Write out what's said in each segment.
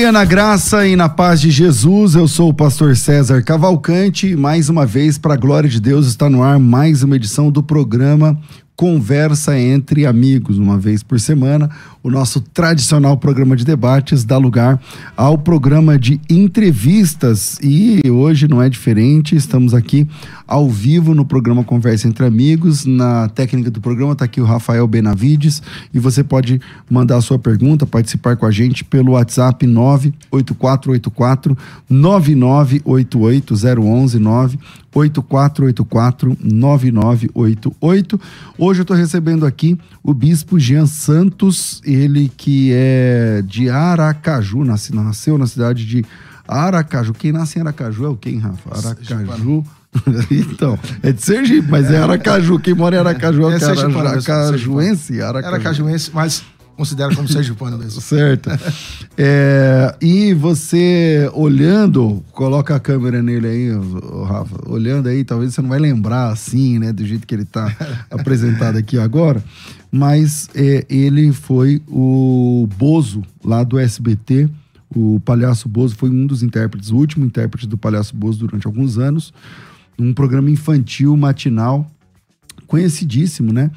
Dia na graça e na paz de Jesus. Eu sou o pastor César Cavalcante. Mais uma vez, para a glória de Deus, está no ar mais uma edição do programa Conversa entre Amigos, uma vez por semana. O nosso tradicional programa de debates dá lugar ao programa de entrevistas e hoje não é diferente. Estamos aqui ao vivo no programa Conversa entre Amigos. Na técnica do programa está aqui o Rafael Benavides e você pode mandar a sua pergunta, participar com a gente pelo WhatsApp 98484 9988 011 8484 9988. Hoje eu estou recebendo aqui o bispo Jean Santos, ele que é de Aracaju, nasceu na cidade de Aracaju. Quem nasce em Aracaju é o quem, Rafa? Aracaju. então, é de Sergipe, mas é, é Aracaju. Quem mora em Aracaju é, é Aracajuense. Aracajuense, mas considera como sergipano mesmo. certo. É, e você olhando, coloca a câmera nele aí, Rafa, olhando aí, talvez você não vai lembrar assim, né, do jeito que ele está apresentado aqui agora, mas é, ele foi o Bozo lá do SBT. O Palhaço Bozo foi um dos intérpretes, o último intérprete do Palhaço Bozo durante alguns anos. Um programa infantil matinal conhecidíssimo, né?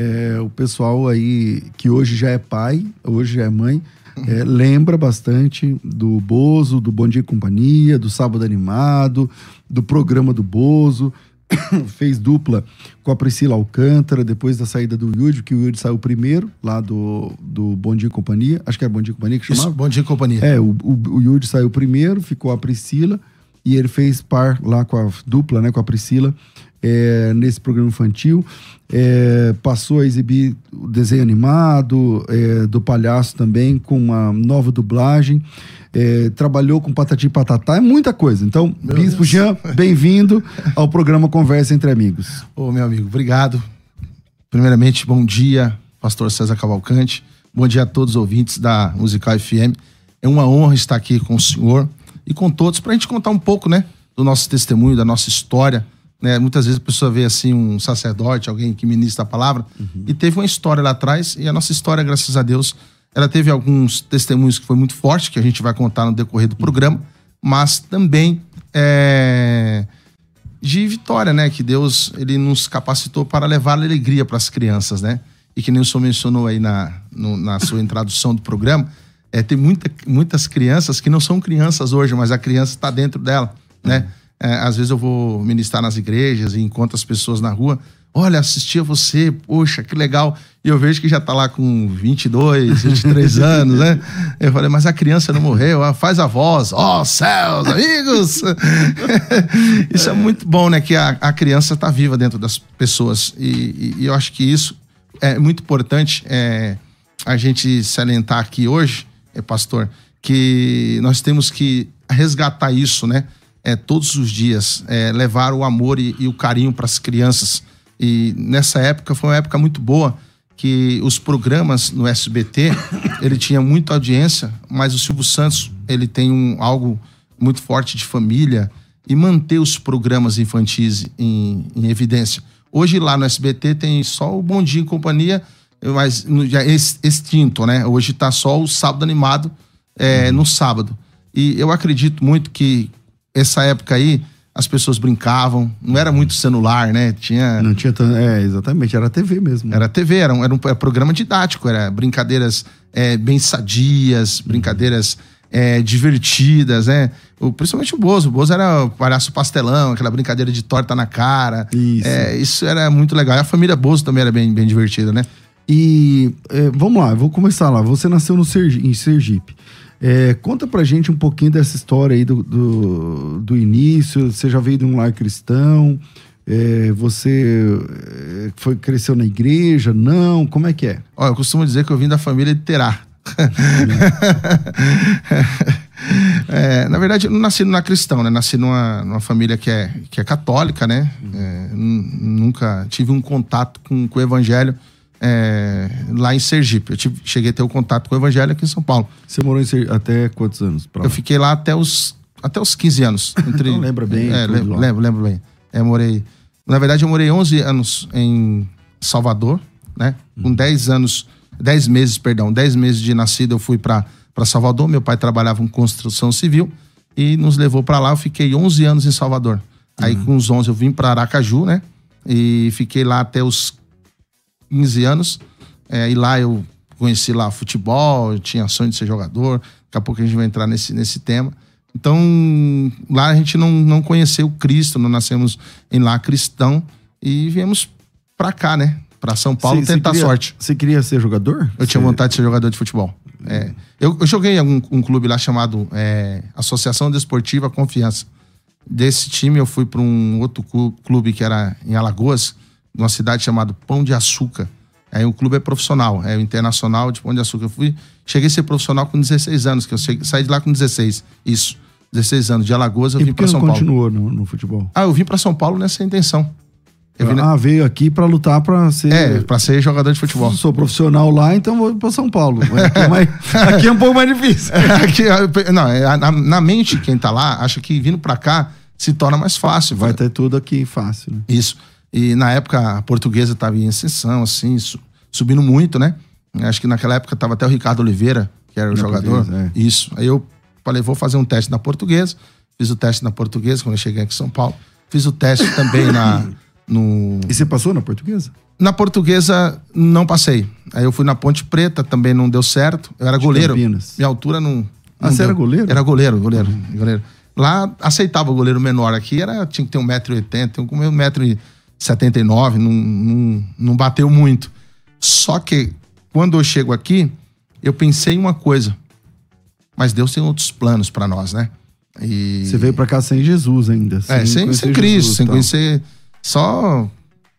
é, o pessoal aí que hoje já é pai, hoje já é mãe, é, lembra bastante do Bozo, do Bom Dia e Companhia, do Sábado Animado, do programa do Bozo. Fez dupla com a Priscila Alcântara depois da saída do Yudi, que o Yudi saiu primeiro lá do, do Bom Dia e Companhia. Acho que era Bom Dia e Companhia que chamava. Isso, Bom Dia e Companhia. É, o, o, o Yudi saiu primeiro, ficou a Priscila e ele fez par lá com a dupla, né, com a Priscila, é, nesse programa infantil. É, passou a exibir o desenho animado é, do palhaço também, com uma nova dublagem. É, trabalhou com Patati e Patatá, é muita coisa. Então, meu Bispo Deus. Jean, bem-vindo ao programa Conversa Entre Amigos. Ô, meu amigo, obrigado. Primeiramente, bom dia, pastor César Cavalcante. Bom dia a todos os ouvintes da Musical FM. É uma honra estar aqui com o senhor e com todos para a gente contar um pouco, né, do nosso testemunho, da nossa história né? Muitas vezes a pessoa vê assim um sacerdote, alguém que ministra a palavra, uhum. e teve uma história lá atrás, e a nossa história, graças a Deus, ela teve alguns testemunhos que foi muito forte, que a gente vai contar no decorrer do programa, mas também é, de vitória, né? Que Deus ele nos capacitou para levar alegria para as crianças, né? E que nem o senhor mencionou aí na, no, na sua introdução do programa, é, tem muita, muitas crianças que não são crianças hoje, mas a criança está dentro dela, né? É, às vezes eu vou ministrar nas igrejas e encontro as pessoas na rua. Olha, assisti a você, poxa, que legal. E eu vejo que já está lá com 22, 23 anos, né? Eu falei, mas a criança não morreu, ah, faz a voz, ó oh, céus, amigos! isso é muito bom, né? Que a, a criança está viva dentro das pessoas. E, e, e, eu acho que isso é muito importante é, a gente salientar aqui hoje, é, pastor, que nós temos que resgatar isso, né? é, todos os dias, é, levar o amor e, e o carinho para as crianças. E nessa época foi uma época muito boa, que os programas no SBT, ele tinha muita audiência, mas o Silvio Santos, ele tem um, algo muito forte de família e manter os programas infantis em, em evidência. Hoje lá no SBT tem só o Bom Dia em Companhia, mas já extinto, né? Hoje está só o Sábado Animado é, no sábado. E eu acredito muito que essa época aí, as pessoas brincavam, não era muito celular, né? Tinha. Não tinha. É, exatamente, era TV mesmo. Era TV, era um, era um programa didático, era brincadeiras é, bem sadias, brincadeiras é, divertidas, né? O, principalmente o Bozo. O Bozo era o palhaço pastelão, aquela brincadeira de torta na cara. Isso. É, isso era muito legal. E a família Bozo também era bem, bem divertida, né? E é, vamos lá, vou começar lá. Você nasceu no Sergi, em Sergipe. É, conta pra gente um pouquinho dessa história aí do, do, do, início. Você já veio de um lar cristão? É, você é, foi, cresceu na igreja? Não? Como é que é? Olha, eu costumo dizer que eu vim da família de Terá. é, na verdade, eu não nasci na cristão, né? Nasci numa, numa família que é, que é católica, né? É, nunca tive um contato com, com o evangelho é, lá em Sergipe. Eu tive, cheguei a ter o um contato com o evangelho aqui em São Paulo. Você morou em Sergipe até quantos anos? Eu fiquei lá até os, até os 15 anos. Entre, então lembra bem. É, lembro, lembro, lembro, bem. É, morei... Na verdade, eu morei 11 anos em Salvador, né? Com 10 anos... 10 meses, perdão, 10 meses de nascido eu fui para Salvador. Meu pai trabalhava em construção civil e nos levou para lá. Eu fiquei 11 anos em Salvador. Aí uhum. com os 11 eu vim para Aracaju, né? E fiquei lá até os 15 anos. É, e lá eu conheci lá futebol, eu tinha sonho de ser jogador. Daqui a pouco a gente vai entrar nesse, nesse tema. Então, lá a gente não, não conheceu Cristo, não nascemos em lá cristão e viemos para cá, né? Para São Paulo cê, tentar cê queria, sorte. Você queria ser jogador? Eu tinha vontade de ser jogador de futebol. É, eu, eu, joguei em um, um, clube lá chamado é, Associação Desportiva Confiança. Desse time eu fui para um outro clube que era em Alagoas, numa cidade chamada Pão de Açúcar. Aí o clube é profissional, é o Internacional de Pão de Açúcar. Eu fui, cheguei a ser profissional com 16 anos, que eu cheguei, saí de lá com 16. Isso, 16 anos. De Alagoas eu e vim para São Paulo. continuou no, no, futebol? Ah, eu vim para São Paulo nessa intenção. ah, veio aqui para lutar para ser. É, para ser jogador de futebol. Sou profissional lá, então vou para São Paulo. Aqui é, mais... aqui é, um pouco mais difícil. aqui, não, é, na, na, mente, quem tá lá, acha que vindo para cá se torna mais fácil. Vai ter tudo aqui fácil. Né? Isso. E na época a portuguesa estava em ascensão, assim, subindo muito, né? Acho que naquela época estava até o Ricardo Oliveira, que era o na jogador. É. Isso. Aí eu falei, vou fazer um teste na portuguesa. Fiz o teste na portuguesa quando eu cheguei aqui em São Paulo. Fiz o teste também na. No... E você passou na portuguesa? Na portuguesa, não passei. Aí eu fui na Ponte Preta, também não deu certo. Eu era De goleiro. Campinas. Minha altura não. Ah, não você deu. era goleiro? Era goleiro, goleiro, uhum. goleiro. Lá aceitava o goleiro menor. Aqui era, tinha que ter 1,80m, com 1,79m, não, não, não bateu muito. Só que quando eu chego aqui, eu pensei em uma coisa. Mas Deus tem outros planos para nós, né? E... Você veio para cá sem Jesus ainda. Sem é, sem, sem Cristo, Jesus, sem conhecer. Só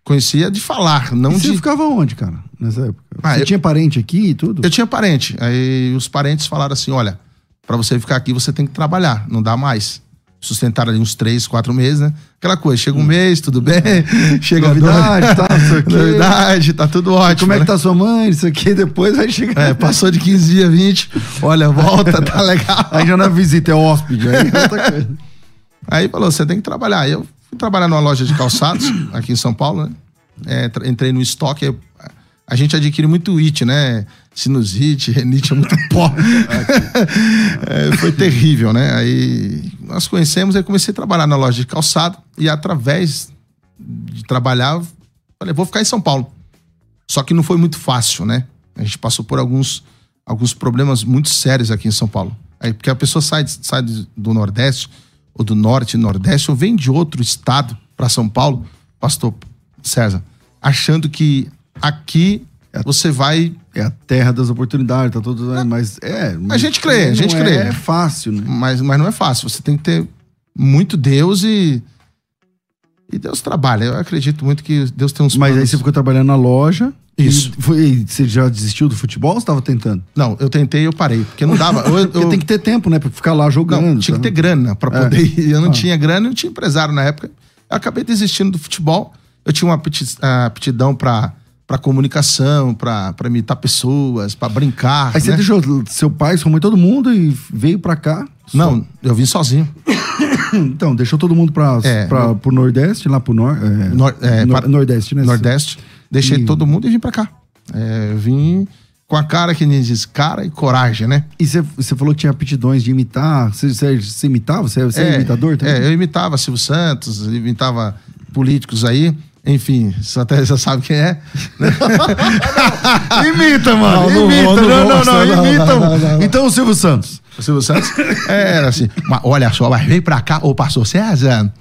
conhecia de falar, não e de. Você ficava onde, cara, nessa época? Ah, você eu... tinha parente aqui e tudo? Eu tinha parente. Aí os parentes falaram assim: olha, para você ficar aqui você tem que trabalhar, não dá mais sustentaram ali uns três, quatro meses, né? Aquela coisa, chega um mês, tudo bem, chega novidade, tá, isso aqui. novidade, tá tudo ótimo. E como é que né? tá sua mãe, isso aqui, depois vai chegar. É, passou de 15 dias, 20, olha, volta, tá legal. Aí já na visita, é hóspede, aí é outra coisa. Aí falou, você tem que trabalhar. Eu fui trabalhar numa loja de calçados, aqui em São Paulo, né? É, entrei no estoque, a gente adquire muito IT, né? Sinusite, renite é muito pó. é, foi terrível, né? Aí nós conhecemos, aí comecei a trabalhar na loja de calçado e através de trabalhar, falei, vou ficar em São Paulo. Só que não foi muito fácil, né? A gente passou por alguns, alguns problemas muito sérios aqui em São Paulo. Aí, porque a pessoa sai, sai do Nordeste, ou do Norte, Nordeste, ou vem de outro estado para São Paulo, pastor César, achando que aqui você vai. É a terra das oportunidades, tá tudo. Né? Mas é. Mas a gente crê, a gente crê. É fácil, né? Mas, mas não é fácil. Você tem que ter muito Deus e. E Deus trabalha. Eu acredito muito que Deus tem uns. Mas planos... aí você ficou trabalhando na loja. Isso. E foi, você já desistiu do futebol ou estava tentando? Não, eu tentei e eu parei. Porque não dava. Eu, eu... tem que ter tempo, né? Pra ficar lá jogando. Não, tinha tá? que ter grana pra é. poder ir. Eu não ah. tinha grana, eu não tinha empresário na época. Eu acabei desistindo do futebol. Eu tinha uma aptidão para para comunicação, para imitar pessoas, para brincar. Aí né? você deixou seu pai, sua mãe, todo mundo e veio para cá? Não, eu vim sozinho. então, deixou todo mundo para é, pra, Nordeste, lá pro nor, é, nor, é, nor, Nordeste, né? Nordeste. Deixei e... todo mundo e vim para cá. É, vim com a cara que nem diz, cara e coragem, né? E você falou que tinha aptidões de imitar. Você imitava? Você é, é imitador também? É, eu imitava Silvio Santos, imitava políticos aí. Enfim, você até já sabe quem é. imita, mano. Não, imita. Não, não, não, não, imita. Então o Silvio Santos. O Silvio Santos era assim. Mas olha só, mas vem pra cá, ô pastor César.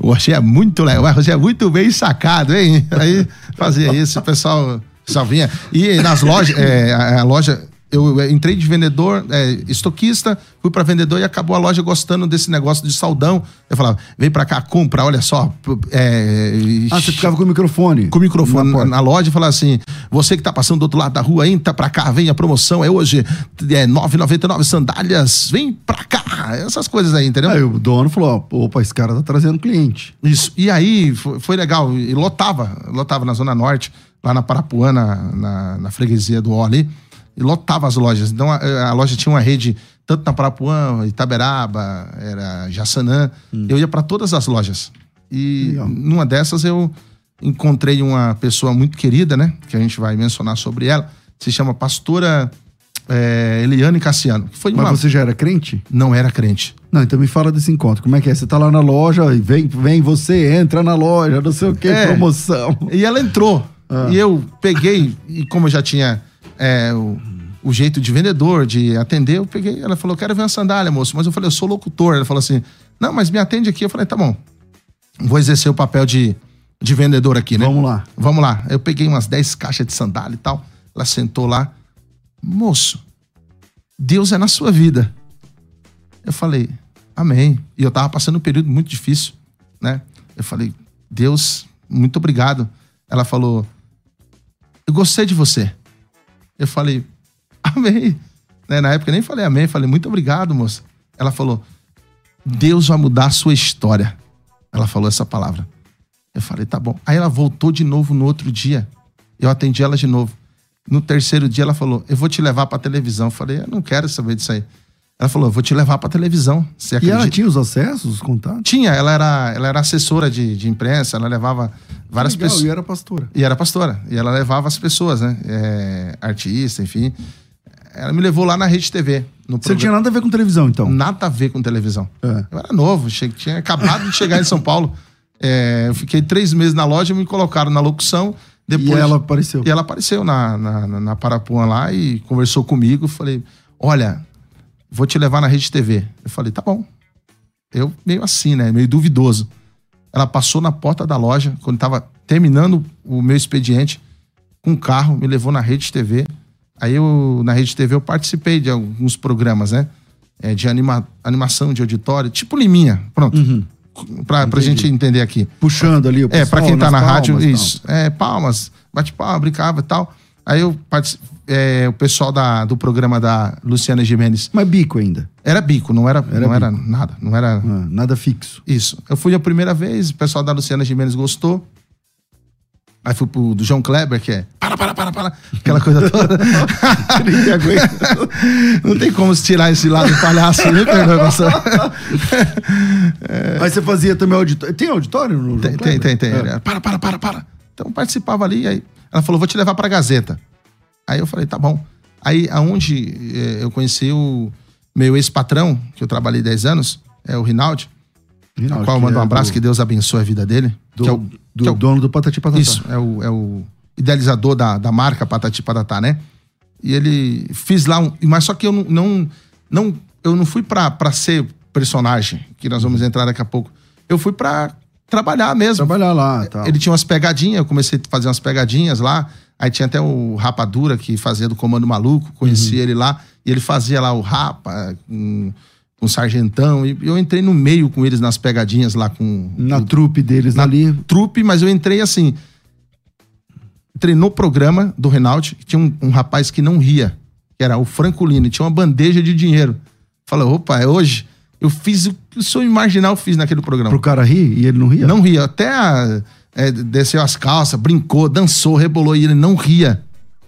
Você é muito legal, você é muito bem sacado, hein? Aí fazia isso, o pessoal só vinha. E nas lojas, é, a, a loja eu entrei de vendedor, é, estoquista, fui para vendedor e acabou a loja gostando desse negócio de saldão. Eu falava, vem para cá, compra, olha só. É, ah, você ficava com o microfone? Com o microfone na, na loja e falava assim: você que tá passando do outro lado da rua tá pra cá, vem a promoção, é hoje, é 9,99 sandálias, vem pra cá. Essas coisas aí, entendeu? Aí o dono falou: opa, esse cara tá trazendo cliente. Isso. E aí foi, foi legal, e lotava, lotava na Zona Norte, lá na Parapuã, na, na, na freguesia do Ó ali e lotava as lojas. Então a, a, loja tinha uma rede tanto na Parapuã, Itaberaba, era Jaçanã. Hum. Eu ia para todas as lojas. E Legal. numa dessas eu encontrei uma pessoa muito querida, né? Que a gente vai mencionar sobre ela. Se chama Pastora é, Eliane Cassiano. Foi Mas você já era crente? Não era crente. Não, então me fala desse encontro. Como é que é? Você tá lá na loja e vem, vem você, entra na loja, não sei o que, é. promoção. E ela entrou. Ah. E eu peguei, e como eu já tinha é, o, o, jeito de vendedor, de atender, eu peguei. Ela falou: quero ver uma sandália, moço. Mas eu falei: eu sou locutor. Ela falou assim: não, mas me atende aqui. Eu falei: tá bom. Vou exercer o papel de, de vendedor aqui, né? Vamos lá. Vamos lá. Eu peguei umas 10 caixas de sandália e tal. Ela sentou lá. Moço, Deus é na sua vida. Eu falei, amém. E eu tava passando um período muito difícil, né? Eu falei, Deus, muito obrigado. Ela falou, eu gostei de você. Eu falei, amém. Né? Na época eu nem falei amém, falei, muito obrigado, moça. Ela falou, Deus vai mudar a sua história. Ela falou essa palavra. Eu falei, tá bom. Aí ela voltou de novo no outro dia. Eu atendi ela de novo. No terceiro dia ela falou, eu vou te levar pra televisão. Eu falei, eu não quero saber disso aí. Ela falou, vou te levar pra televisão. Você e ela tinha os acessos, os contatos? Tinha, ela era, ela era assessora de, de imprensa, ela levava várias pessoas. E era pastora. E era pastora. E ela levava as pessoas, né? É, artista, enfim. Ela me levou lá na Rede TV. No Você não tinha nada a ver com televisão, então? Nada a ver com televisão. É. Eu era novo, cheguei, tinha acabado de chegar em São Paulo. É, eu fiquei três meses na loja, me colocaram na locução. Depois, e ela apareceu? E ela apareceu na, na, na Parapuã lá e conversou comigo. Falei, olha, vou te levar na Rede TV. Eu falei, tá bom. Eu meio assim, né? Meio duvidoso. Ela passou na porta da loja, quando estava terminando o meu expediente, com um carro, me levou na Rede TV. Aí eu, na Rede TV, eu participei de alguns programas, né? É, de anima, animação de auditório, tipo Liminha, pronto. Uhum. Pra, pra gente entender aqui. Puxando ali o pessoal, É, pra quem tá na palmas, rádio, isso. É, palmas, bate palma, brincava e tal. Aí eu é, o pessoal da, do programa da Luciana Gimenez. Mas bico ainda? Era bico, não era, era, não era nada. Não era... Ah, nada fixo. Isso. Eu fui a primeira vez, o pessoal da Luciana Gimenez gostou. Aí fui pro do João Kleber, que é para, para, para, para, aquela coisa toda. não tem como se tirar esse lado palhaço, né, é... Mas você fazia também auditório. Tem auditório no Tem, tem, tem, tem. É. Para, para, para, para. Então participava ali, aí ela falou: vou te levar pra Gazeta. Aí eu falei, tá bom. Aí aonde eh, eu conheci o meu ex-patrão, que eu trabalhei 10 anos, é o Rinaldi. Rinaldi, qual eu mando um é abraço, do... que Deus abençoe a vida dele. Do, que é o, do que é o, dono do Patati Patatá. Isso, é o, é o idealizador da, da marca Patati Patatá, né? E ele fiz lá um. Mas só que eu não. não, não eu não fui pra, pra ser personagem, que nós vamos entrar daqui a pouco. Eu fui pra trabalhar mesmo. Trabalhar lá. Tal. Ele tinha umas pegadinhas, eu comecei a fazer umas pegadinhas lá. Aí tinha até o Rapadura que fazia do Comando Maluco, conheci uhum. ele lá, e ele fazia lá o Rapa, com, com o Sargentão, e eu entrei no meio com eles nas pegadinhas lá com. Na trupe deles na ali. Trupe, mas eu entrei assim. Entrei no programa do Reinaldo, tinha um, um rapaz que não ria, que era o Francolino, tinha uma bandeja de dinheiro. Falei, opa, é hoje? Eu fiz o que o senhor imaginar, eu fiz naquele programa. Pro cara rir e ele não ria? Não ria. Até a é, desceu as calças, brincou, dançou, rebolou e ele não ria.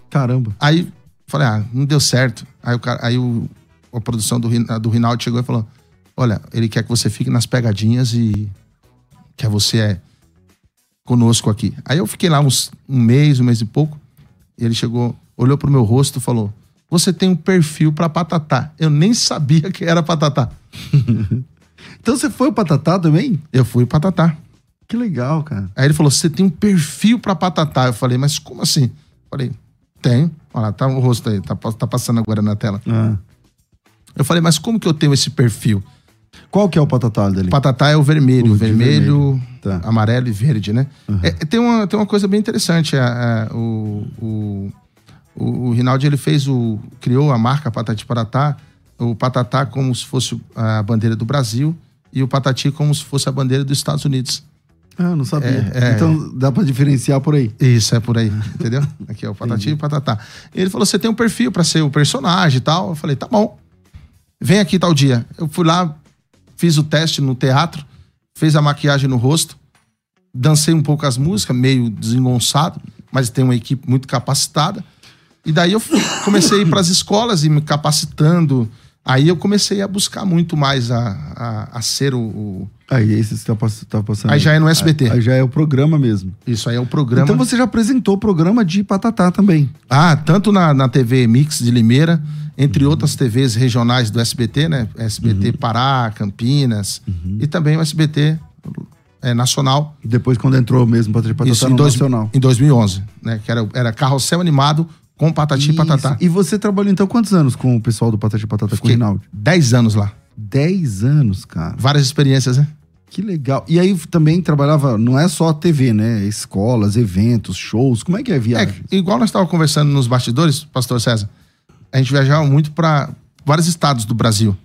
Caramba. Aí falei, ah, não deu certo. Aí, o cara, aí o, a produção do, do Rinaldo chegou e falou: Olha, ele quer que você fique nas pegadinhas e quer você é conosco aqui. Aí eu fiquei lá uns, um mês, um mês e pouco. E ele chegou, olhou pro meu rosto e falou: Você tem um perfil para patatá. Eu nem sabia que era patatá. então você foi o patatá também? Eu fui patatá. Que legal, cara. Aí ele falou: você tem um perfil para patatá. Eu falei, mas como assim? Eu falei, tem. Olha lá, tá o rosto aí, tá, tá passando agora na tela. Ah. Eu falei, mas como que eu tenho esse perfil? Qual que é o patatá dele? Patatá é o vermelho, o vermelho, vermelho. Tá. amarelo e verde, né? Uhum. É, tem, uma, tem uma coisa bem interessante. É, é, o, o, O, o Rinaldi ele fez o. criou a marca Patati Paratá, o Patatá como se fosse a bandeira do Brasil e o Patati como se fosse a bandeira dos Estados Unidos. Ah, não sabia. É, é. Então dá pra diferenciar por aí. Isso, é por aí, entendeu? Aqui é o Patati e o Patatá. Ele falou: você tem um perfil pra ser o personagem e tal. Eu falei: tá bom. Vem aqui tal dia. Eu fui lá, fiz o teste no teatro, fez a maquiagem no rosto, dancei um pouco as músicas, meio desengonçado, mas tem uma equipe muito capacitada. E daí eu fui- comecei a ir para as escolas e me capacitando. Aí eu comecei a buscar muito mais a, a, a ser o, o- Aí esse você tá, pass- tá passando. Aí já é no SBT. Aí, aí já é o programa mesmo. Isso aí é o programa. Então você já apresentou o programa de Patatá também. Ah, tanto na, na TV Mix de Limeira, entre outras TVs regionais do SBT, né? SBT Pará, Campinas, e também o SBT é, Nacional. Depois quando entrou mesmo Patati Patatá Isso, em, dois, Nacional. em 2011, né? Que era, era Carrossel Animado com Patati e Isso. Patatá. E você trabalhou então quantos anos com o pessoal do Patati Patatá com o Fiquei Rinaldi? 10 anos lá. Dez anos, cara. Várias experiências, né? Que legal. E aí também trabalhava, não é só TV, né? Escolas, eventos, shows. Como é que é a É, viagem? igual nós estávamos conversando nos bastidores, pastor César, a gente viajava muito para vários estados do Brasil.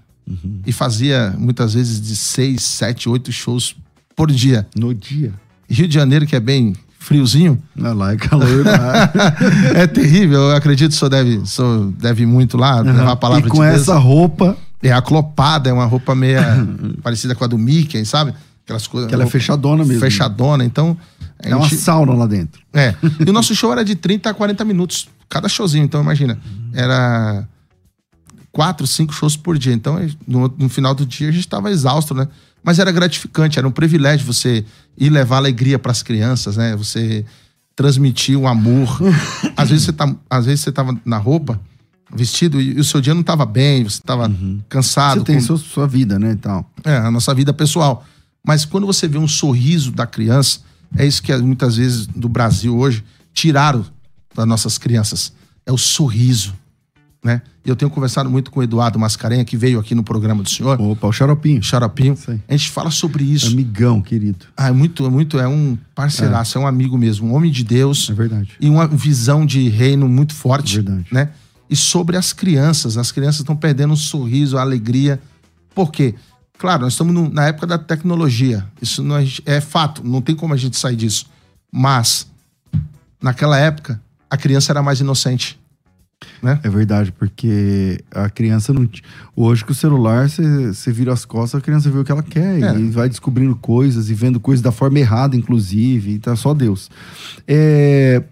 E fazia muitas vezes de seis, sete, oito shows por dia. No dia. Rio de Janeiro, que é bem friozinho, Ah, lá é calor. lá. é terrível. Eu acredito que o senhor deve, o senhor deve muito lá, levar a palavra e com de essa roupa, É aclopada, é uma roupa meia parecida com a do Mickey, sabe? Aquelas coisas. que ela é fechadona mesmo. Fechadona, então. a É uma gente- sauna lá dentro. É. E o nosso show era de 30 a 40 minutos, cada showzinho. Então, imagina, era quatro, cinco shows por dia. Então, no, no final do dia, a gente estava exausto, né? Mas era gratificante, era um privilégio você ir levar alegria para as crianças, né? Você transmitir o amor. às vezes você tá, às vezes você tava na roupa, vestido, e o seu dia não estava bem, você estava cansado. Você tem com- sua, sua vida, né, e tal. é, a nossa vida pessoal. Mas quando você vê um sorriso da criança, é isso que muitas vezes do Brasil hoje tiraram das nossas crianças. É o sorriso, né? E eu tenho conversado muito com o Eduardo Mascarenha, que veio aqui no programa do senhor, Opa, o xaropinho. Xaropinho. A gente fala sobre isso. Amigão, querido. Ah, é muito, é muito, é um parceiraço, é. um amigo mesmo, um homem de Deus É verdade. e uma visão de reino muito forte, Verdade. né? E sobre as crianças, as crianças estão perdendo o sorriso, a alegria. Por quê? Claro, nós estamos no- na época da tecnologia. Isso não é, é fato, não tem como a gente sair disso. Mas naquela época a criança era mais inocente, né? É verdade, porque a criança não. Hoje com o celular, você você vira as costas, a criança vê o que ela quer É. e vai descobrindo coisas e vendo coisas da forma errada, inclusive. E tá só Deus. É,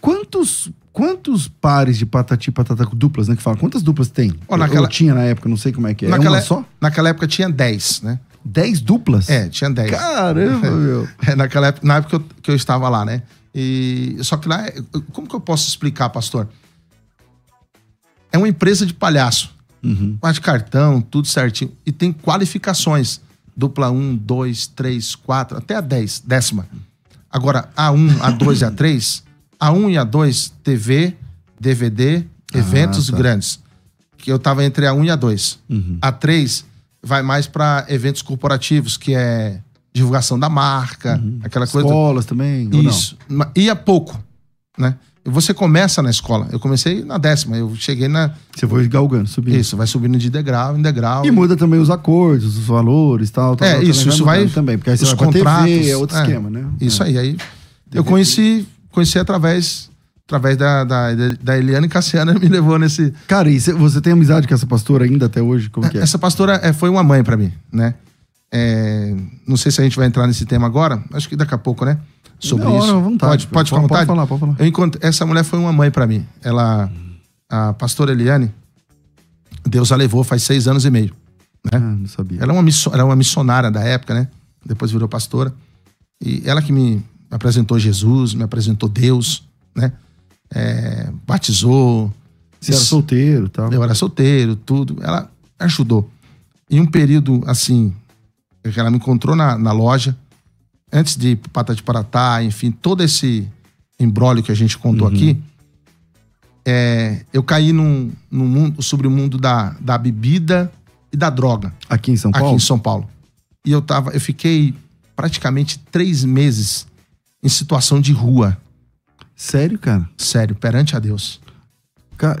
Quantos. Quantos pares de patati e patata duplas, né? Que fala, quantas duplas tem? Ó, naquela- Ou tinha na época, não sei como é que é. É naquela, uma só? naquela época tinha 10, né? Dez duplas? É, tinha 10. Caramba, meu. É, naquela época, na época que eu, que eu estava lá, né? E, só que lá, é- como que eu posso explicar, pastor? É uma empresa de palhaço. Uhum. Faz cartão, tudo certinho. E tem qualificações. Dupla 1, 2, 3, 4, até a 10, décima. Agora, A1, A2 e A3, A1 e A2, TV, DVD, eventos tá. grandes. Que eu tava entre A1 e A2. Uhum. A3 vai mais para eventos corporativos, que é divulgação da marca, aquela coisa. Escolas também? Isso. Ia pouco, né? Você começa na escola. Eu comecei na décima, eu cheguei na. Você foi galgando, subindo. Isso, vai subindo de degrau em degrau. E muda também os acordos, os valores tal. tal É, tal, isso, também isso vai- Também, porque aí você os vai pra contratos, TV, é outro é. esquema, né? Isso É. aí. Aí eu conheci, conheci através, através da, da, da Eliane Cassiana, me levou nesse. Cara, e cê- você tem amizade com essa pastora ainda até hoje? Como que é? Essa pastora é, foi uma mãe pra mim, né? É, não sei se a gente vai entrar nesse tema agora, acho que daqui a pouco, né? Sobre hora, isso. à vontade. Pode, pode Pode vontade? falar, pode falar. Eu encontrei, essa mulher foi uma mãe pra mim. Ela, a pastora Eliane, Deus a levou faz seis anos e meio. Ah, não sabia. Ela é uma, ela é uma missionária da época, né? Depois virou pastora. E ela que me apresentou Jesus, me apresentou Deus, né? É, batizou. Você era solteiro tal. Eu era solteiro, tudo. Ela ajudou. Em um período, assim, que ela me encontrou na, na loja, antes de Pata de Paratá, enfim, todo esse embrólio que a gente contou aqui, é, eu caí num, num mundo, sobre o mundo da, da bebida e da droga Aqui em São aqui Paulo? em São Paulo. E eu tava, eu fiquei praticamente três meses em situação de rua, Sério, cara? sério, perante a Deus.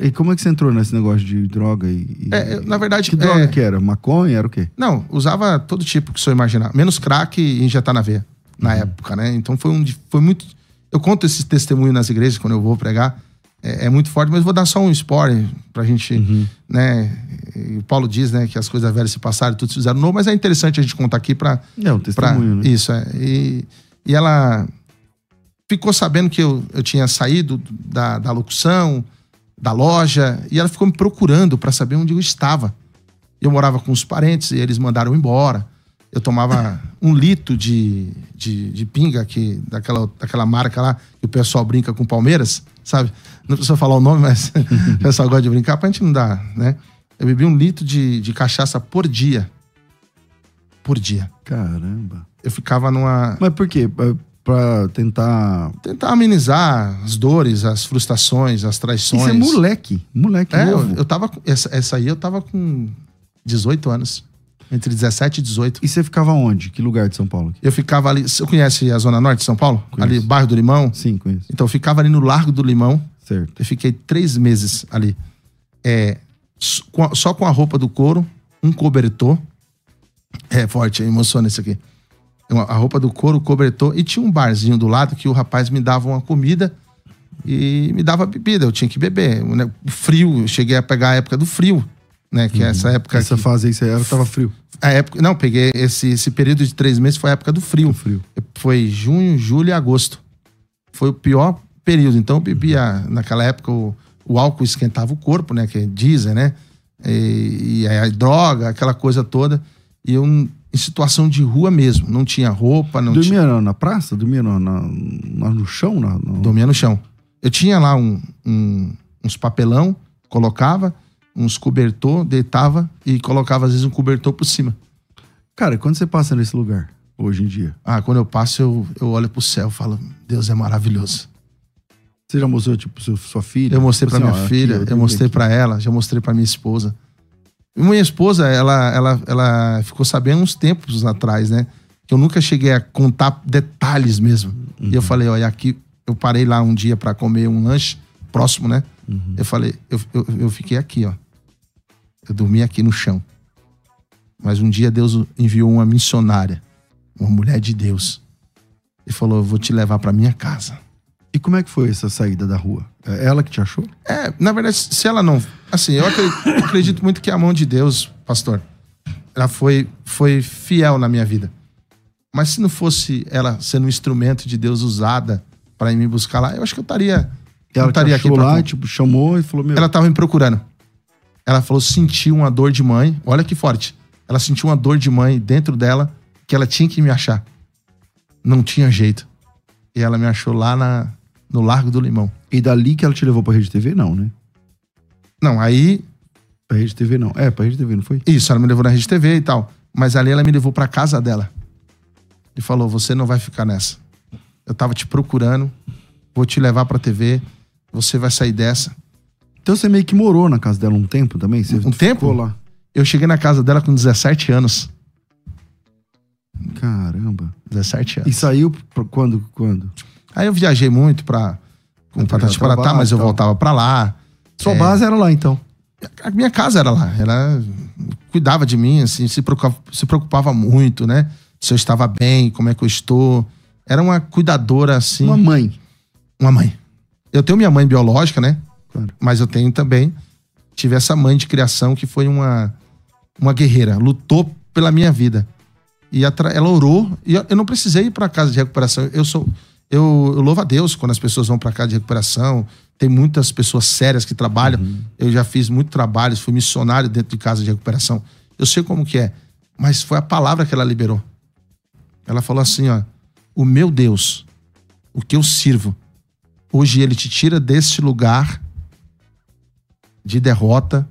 E como é que você entrou nesse negócio de droga e. É, na verdade. Que droga é... que era? Maconha? Era o quê? Não, usava todo tipo que você imaginar. Menos crack e injetar na veia, na uhum. época, né? Então foi um. Foi muito. Eu conto esse testemunho nas igrejas quando eu vou pregar. É, é muito forte, mas vou dar só um spoiler pra gente, uhum. né? E o Paulo diz, né, que as coisas velhas se passaram, tudo se fizeram novo, mas é interessante a gente contar aqui pra. É, um testemunho, pra, né? Isso, é. E, e ela ficou sabendo que eu, eu tinha saído da, da locução, da loja, e ela ficou me procurando para saber onde eu estava. Eu morava com os parentes e eles mandaram embora. Eu tomava um litro de, de, de, pinga, que, daquela, daquela marca lá, que o pessoal brinca com Palmeiras, sabe? Não precisa falar o nome, mas o pessoal gosta de brincar, pra gente não dar, né? Eu bebi um litro de, de cachaça por dia. Por dia. Caramba. Eu ficava numa. Mas por quê? Para tentar. Tentar amenizar as dores, as frustrações, as traições. Isso é moleque. Moleque é, novo. Eu, eu tava. Essa, essa aí eu tava com 18 anos. Entre 17 e 18. E você ficava onde? Que lugar de São Paulo? Eu ficava ali. Você conhece a Zona Norte de São Paulo? Conheço. Ali, bairro do Limão? Sim, conheço. Então eu ficava ali no Largo do Limão. Certo. Eu fiquei três meses ali. É, só com a roupa do couro, um cobertor. É forte, emociona isso aqui a roupa do couro, o cobertor, e tinha um barzinho do lado que o rapaz me dava uma comida e me dava bebida, eu tinha que beber. Né? O frio, eu cheguei a pegar a época do frio, né? Que é essa uhum. época. Essa que... fase aí, você era, tava frio. A época, não, peguei esse, esse período de três meses, foi a época do frio. Do frio. Foi junho, julho e agosto. Foi o pior período. Então eu bebia, uhum. naquela época, o, o álcool esquentava o corpo, né? Que é diesel, né? E, e a droga, aquela coisa toda. E eu em situação de rua mesmo. Não tinha roupa, não Dormia tinha... na praça? Dormia no, na, no chão? Na, no... Dormia no chão. Eu tinha lá um, um, uns papelão, colocava, uns cobertor, deitava e colocava às vezes um cobertor por cima. Cara, quando você passa nesse lugar, hoje em dia? Ah, quando eu passo, eu, eu olho pro céu e falo, Deus é maravilhoso. Você já mostrou, tipo, sua filha? Eu mostrei tipo pra assim, minha ó, filha, aqui, eu, eu mostrei para ela, já mostrei pra minha esposa. Minha esposa, ela, ela, ela ficou sabendo uns tempos atrás, né? Que eu nunca cheguei a contar detalhes mesmo. Uhum. E eu uhum. falei, olha, aqui eu parei lá um dia para comer um lanche próximo, né? Uhum. Eu falei, eu, eu, eu fiquei aqui, ó. Eu dormi aqui no chão. Mas um dia Deus enviou uma missionária, uma mulher de Deus, e falou: Eu vou te levar para minha casa. E como é que foi essa saída da rua? É ela que te achou? É, na verdade, se ela não. Assim, eu acredito, muito que a mão de Deus, pastor, ela foi, foi fiel na minha vida. Mas se não fosse ela sendo um instrumento de Deus usada para ir me buscar lá, eu acho que eu estaria. Ela estaria aqui lá, tipo, chamou e falou: Meu. Ela tava me procurando. Ela falou: sentiu uma dor de mãe. Olha que forte. Ela sentiu uma dor de mãe dentro dela que ela tinha que me achar. Não tinha jeito. E ela me achou lá na, no Largo do Limão. E dali que ela te levou pra Rede TV, não, né? Não, aí. Pra Rede TV, não. É, pra Rede TV, não foi? Isso, ela me levou na Rede TV e tal. Mas ali ela me levou pra casa dela. E falou: Você não vai ficar nessa. Eu tava te procurando, vou te levar pra TV, você vai sair dessa. Então você meio que morou na casa dela um tempo também? Você um tempo? lá? Eu cheguei na casa dela com 17 anos. Caramba. 17 anos. E saiu quando? quando? Aí eu viajei muito pra, pra Tatiparatá, mas eu voltava pra lá. Sua é... base era lá, então? A minha casa era lá. Ela cuidava de mim, assim, se preocupava, se preocupava muito, né? Se eu estava bem, como é que eu estou. Era uma cuidadora, assim. Uma mãe. Uma mãe. Eu tenho minha mãe biológica, né? Claro. Mas eu tenho também. Tive essa mãe de criação que foi uma, uma guerreira. Lutou pela minha vida. E ela orou. E eu não precisei ir para casa de recuperação. Eu sou eu, eu louvo a Deus quando as pessoas vão para cá de recuperação. Tem muitas pessoas sérias que trabalham. Uhum. Eu já fiz muito trabalho, fui missionário dentro de casa de recuperação. Eu sei como que é. Mas foi a palavra que ela liberou. Ela falou assim, ó: "O meu Deus, o que eu sirvo, hoje ele te tira deste lugar de derrota,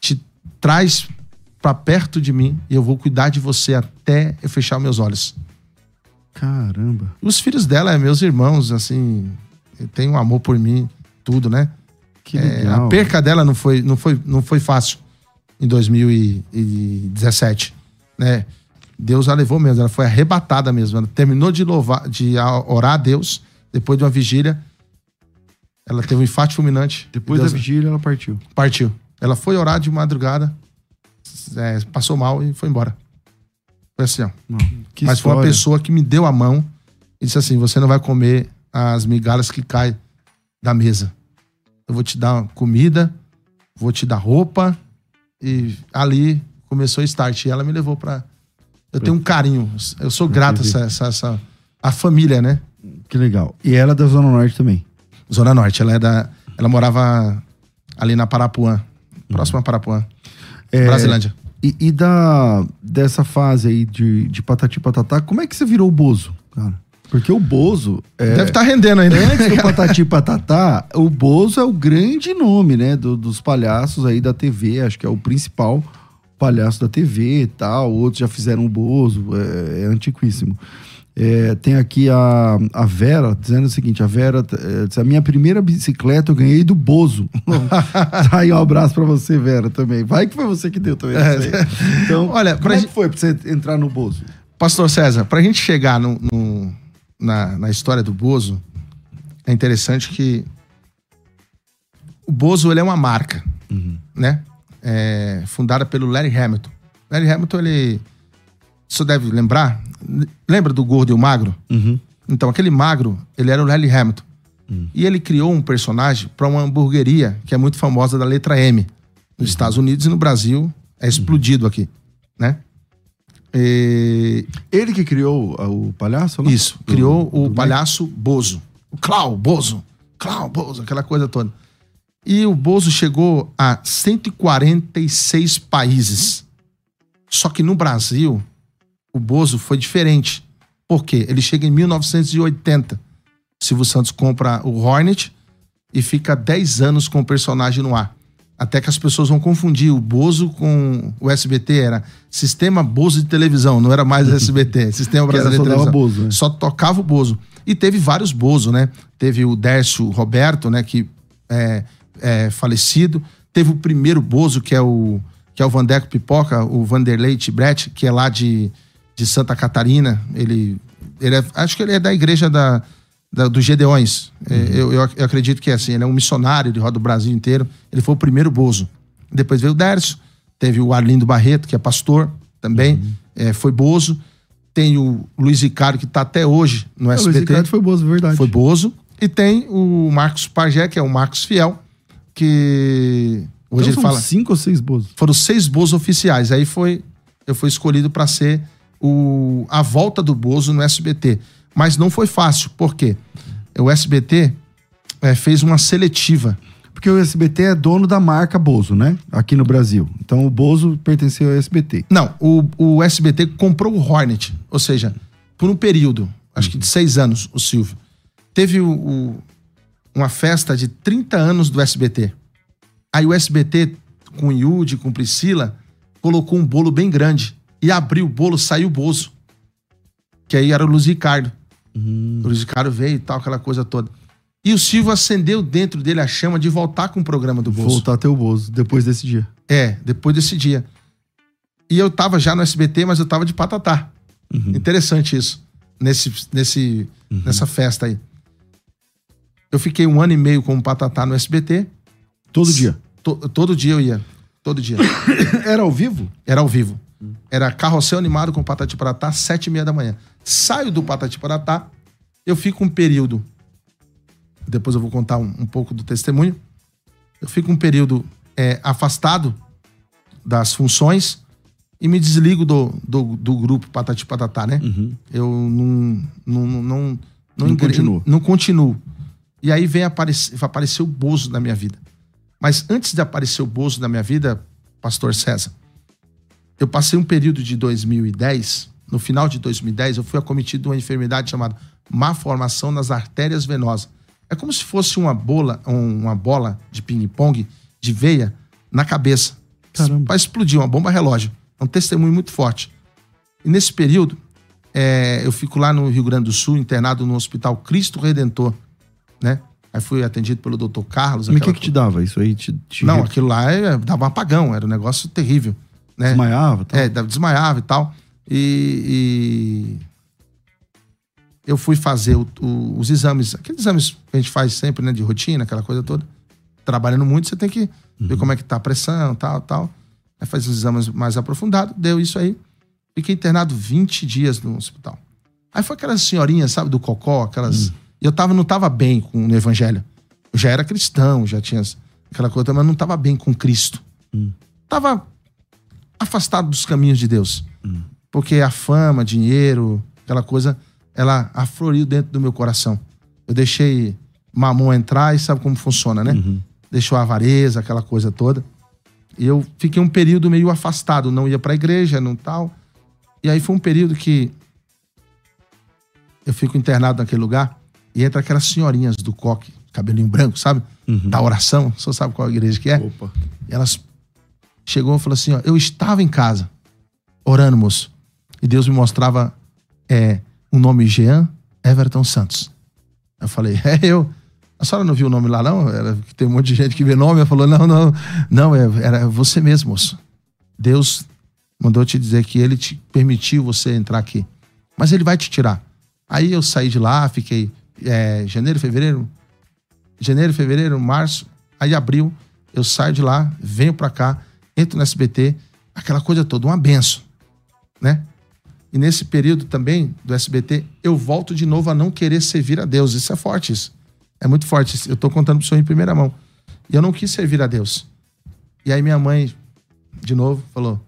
te traz para perto de mim e eu vou cuidar de você até eu fechar meus olhos." Caramba. Os filhos dela, meus irmãos, assim, tem um amor por mim, tudo, né? Que legal. É, a perca dela não foi, não foi, não foi fácil em 2017, né? Deus a levou mesmo, ela foi arrebatada mesmo. Ela terminou de louvar, de orar a Deus depois de uma vigília. Ela teve um infarto fulminante. Depois Deus- da vigília, ela partiu. Partiu. Ela foi orar de madrugada, é, passou mal e foi embora. Foi assim, ó. Mas foi uma história. pessoa que me deu a mão e disse assim: você não vai comer as migalhas que caem da mesa. Eu vou te dar comida, vou te dar roupa. E ali começou o start. E ela me levou pra. Eu tenho um carinho. Eu sou grato a essa, essa, essa- a família, né? Que legal. E ela é da Zona Norte também. Zona Norte. Ela é da. Ela morava ali na Parapuã, próxima a Parapuã. É, Brasilândia. E, e da, dessa fase aí de, de Patati Patatá, como é que você virou o Bozo, cara? Porque o Bozo. É, Deve estar rendendo ainda. Antes do Patati Patatá, o Bozo é o grande nome, né? do- dos palhaços aí da TV. Acho que é o principal palhaço da TV e tal. Outros já fizeram o Bozo, é, é antiquíssimo. É, tem aqui a, a Vera dizendo o seguinte: a Vera é, a minha primeira bicicleta eu ganhei do Bozo. tá aí um abraço pra você, Vera, também. Vai que foi você que deu também. sei. Então, Olha, como pra é gente- que foi pra você entrar no Bozo? Pastor César, pra gente chegar no, no- na, na história do Bozo, é interessante que o Bozo ele é uma marca, né? É, fundada pelo Larry Hamilton. Larry Hamilton, ele. O senhor deve lembrar? Lembra do gordo e o magro? Então, aquele magro, ele era o Larry Hamilton. E ele criou um personagem para uma hamburgueria que é muito famosa da letra M. Nos Estados Unidos e no Brasil é explodido aqui, né? E- Ele que criou o palhaço? Né? isso, Do- criou o do palhaço Bozo. O Clau, Bozo. Clau, Bozo, aquela coisa toda. E o Bozo chegou a 146 países. Só que no Brasil, o Bozo foi diferente. Por quê? Ele chega em 1980. Silvio Santos compra o Hornet e fica 10 anos com o personagem no ar. Até que as pessoas vão confundir o Bozo com o SBT. Era Sistema Bozo de Televisão, não era mais SBT. Sistema Brasileiro de Televisão. Bozo, né? Só tocava o Bozo. E teve vários Bozo, né? Teve o Dércio Roberto, né? Que é, é falecido. Teve o primeiro Bozo, que é o, que é o Vandeco Pipoca, o Vanderlei Tibret, que é lá de, de Santa Catarina. Ele, ele é- acho que ele é da igreja da, da- dos Gedeões. É, eu, eu, eu acredito que é assim. Ele é um missionário, ele roda o Brasil inteiro. Ele foi o primeiro Bozo. Depois veio o Dércio. Teve o Arlindo Barreto, que é pastor também. é, foi Bozo. Tem o Luiz Ricardo, que está até hoje no É, o Luiz SBT. Ricardo foi Bozo, verdade. Foi Bozo. E tem o Marcos Pagé, que é o Marcos Fiel, que hoje Então ele fala. cinco ou seis Bozos. Foram seis Bozos oficiais. Aí foi. Eu fui escolhido para ser o, a volta do Bozo no SBT. Mas não foi fácil. Por quê? O SBT eh, fez uma seletiva. Porque o SBT é dono da marca Bozo, né? Aqui no Brasil. Então o Bozo pertenceu ao SBT. Não, o, o SBT comprou o Hornet. Ou seja, por um período, acho que de seis anos, o Silvio. Teve o- o- uma festa de 30 anos do SBT. Aí o SBT, com o Yudi, com Priscila, colocou um bolo bem grande. E abriu o bolo, saiu o Bozo. Que aí era o Luiz Ricardo. O Luiz Ricardo veio e tal, aquela coisa toda. E o Silvio acendeu dentro dele a chama de voltar com o programa do Bozo. Voltar a ter o Bozo depois desse dia. É, depois desse dia. E eu tava já no SBT, mas eu tava de patatá. Interessante isso. Nesse, nesse, Nessa festa aí. Eu fiquei um ano e meio como patatá no SBT. Todo dia. To- todo dia eu ia. Todo dia. Era ao vivo? Era ao vivo. Era carrossel animado com Patati Paratá, sete e meia da manhã. Saio do Patati Paratá, eu fico um período. Depois eu vou contar um, um pouco do testemunho. Eu fico um período é, afastado das funções e me desligo do, do, do grupo Patati Patatá, né? Eu não. Não, não, não, Não continuo. Não continuo. E aí vem aparecer, aparecer o Bozo na minha vida. Mas antes de aparecer o Bozo na minha vida, Pastor César, eu passei um período de 2010, no final de 2010, eu fui acometido de uma enfermidade chamada má formação nas artérias venosas. É como se fosse uma bola, um- uma bola de ping-pong de veia na cabeça. Para explodir, uma bomba relógio. É um testemunho muito forte. E nesse período, é, eu fico lá no Rio Grande do Sul, internado no Hospital Cristo Redentor, né? Aí fui atendido pelo Dr. Carlos. Mas o que, que te dava? Isso aí te, te não, aquilo lá é- dava um apagão, era um negócio terrível. Né? desmaiava? Tal. É, desmaiava e tal. E, eu fui fazer o, o, os exames, aqueles exames que a gente faz sempre, né, de rotina, aquela coisa toda. Trabalhando muito, você tem que uhum. ver como é que tá a pressão, tal, tal. Aí faz os exames mais aprofundados, deu isso aí. Fiquei internado 20 dias no hospital. Aí foi aquelas senhorinhas, sabe, do cocó, aquelas. Uhum. Eu tava, não tava bem com o evangelho. Eu já era cristão, já tinha aquela coisa, mas não tava bem com Cristo. Uhum. Tava afastado dos caminhos de Deus. Hum. Porque a fama, dinheiro, aquela coisa, ela afloriu dentro do meu coração. Eu deixei mamão entrar e sabe como funciona, né? Uhum. Deixou a avareza, aquela coisa toda. E eu fiquei um período meio afastado, não ia pra igreja, não tal. E aí foi um período que eu fico internado naquele lugar e entra aquelas senhorinhas do coque, cabelinho branco, sabe? Uhum. Da oração. Você sabe qual igreja que é? Opa. E elas chegou e falou assim: ó, eu estava em casa, orando, moço. E Deus me mostrava é, um nome Jean Everton Santos. Eu falei, é eu. A senhora não viu o nome lá, não? Era, tem um monte de gente que vê nome. Ela falou, não, não, não, é, era você mesmo, moço. Deus mandou te dizer que ele te permitiu você entrar aqui. Mas ele vai te tirar. Aí eu saí de lá, fiquei é, janeiro, fevereiro, janeiro, fevereiro, março, aí abril, eu saio de lá, venho para cá, entro no SBT, aquela coisa toda, uma benção, né? E nesse período também do SBT, eu volto de novo a não querer servir a Deus. Isso é forte, isso. É muito forte. Eu tô contando pro senhor em primeira mão. E eu não quis servir a Deus. E aí minha mãe, de novo, falou,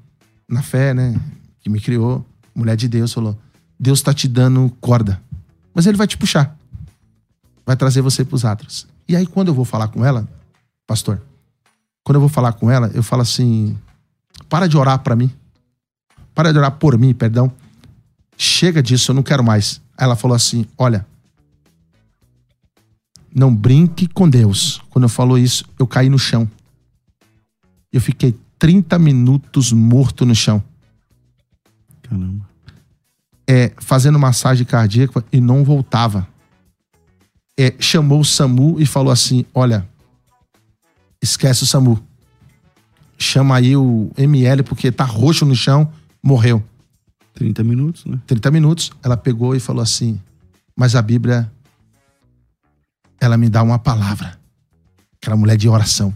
na fé, né, que me criou, mulher de Deus, falou: Deus tá te dando corda, mas ele vai te puxar. Vai trazer você pros atras. E aí quando eu vou falar com ela, pastor, quando eu vou falar com ela, eu falo assim: para de orar para mim. Para de orar por mim, perdão. Chega disso, eu não quero mais. Aí ela falou assim: olha, não brinque com Deus. Quando eu falou isso, eu caí no chão. Eu fiquei 30 minutos morto no chão. Caramba. É, fazendo massagem cardíaca e não voltava. É, chamou o SAMU e falou assim: olha, esquece o SAMU. Chama aí o ML porque tá roxo no chão, morreu. 30 minutos, né? 30 minutos. Ela pegou e falou assim: Mas a Bíblia, ela me dá uma palavra. Aquela mulher de oração.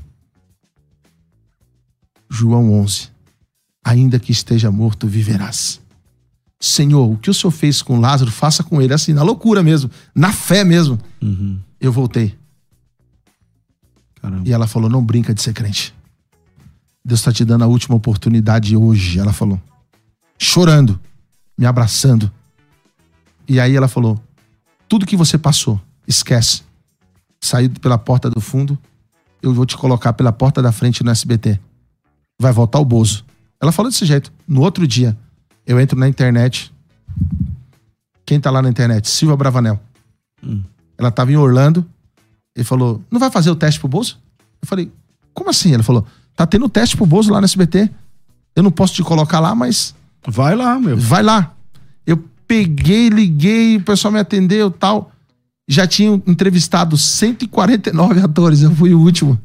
João 11. Ainda que esteja morto, viverás. Senhor, o que o Senhor fez com Lázaro, faça com ele. Assim, na loucura mesmo, na fé mesmo. Uhum. Eu voltei. Caramba. E ela falou: não brinca de ser crente. Deus está te dando a última oportunidade hoje. Ela falou, chorando, me abraçando. E aí ela falou: tudo que você passou, esquece. Saiu pela porta do fundo, eu vou te colocar pela porta da frente no SBT. Vai voltar o Bozo. Ela falou desse jeito. No outro dia, eu entro na internet. Quem tá lá na internet? Silva Bravanel. Hum. Ela tava em Orlando ele falou: não vai fazer o teste pro Bozo? Eu falei: como assim? Ele falou: tá tendo teste pro Bozo lá no SBT. Eu não posso te colocar lá, mas. Vai lá, meu. Vai lá. Eu peguei, liguei, o pessoal me atendeu tal. Já tinham entrevistado 149 atores, eu fui o último.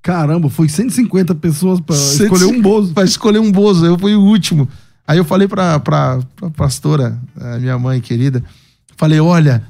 Caramba, foi 150 pessoas para escolher um Bozo. Pra escolher um Bozo, eu fui o último. Aí eu falei pra, pra, pra pastora, minha mãe querida, falei: olha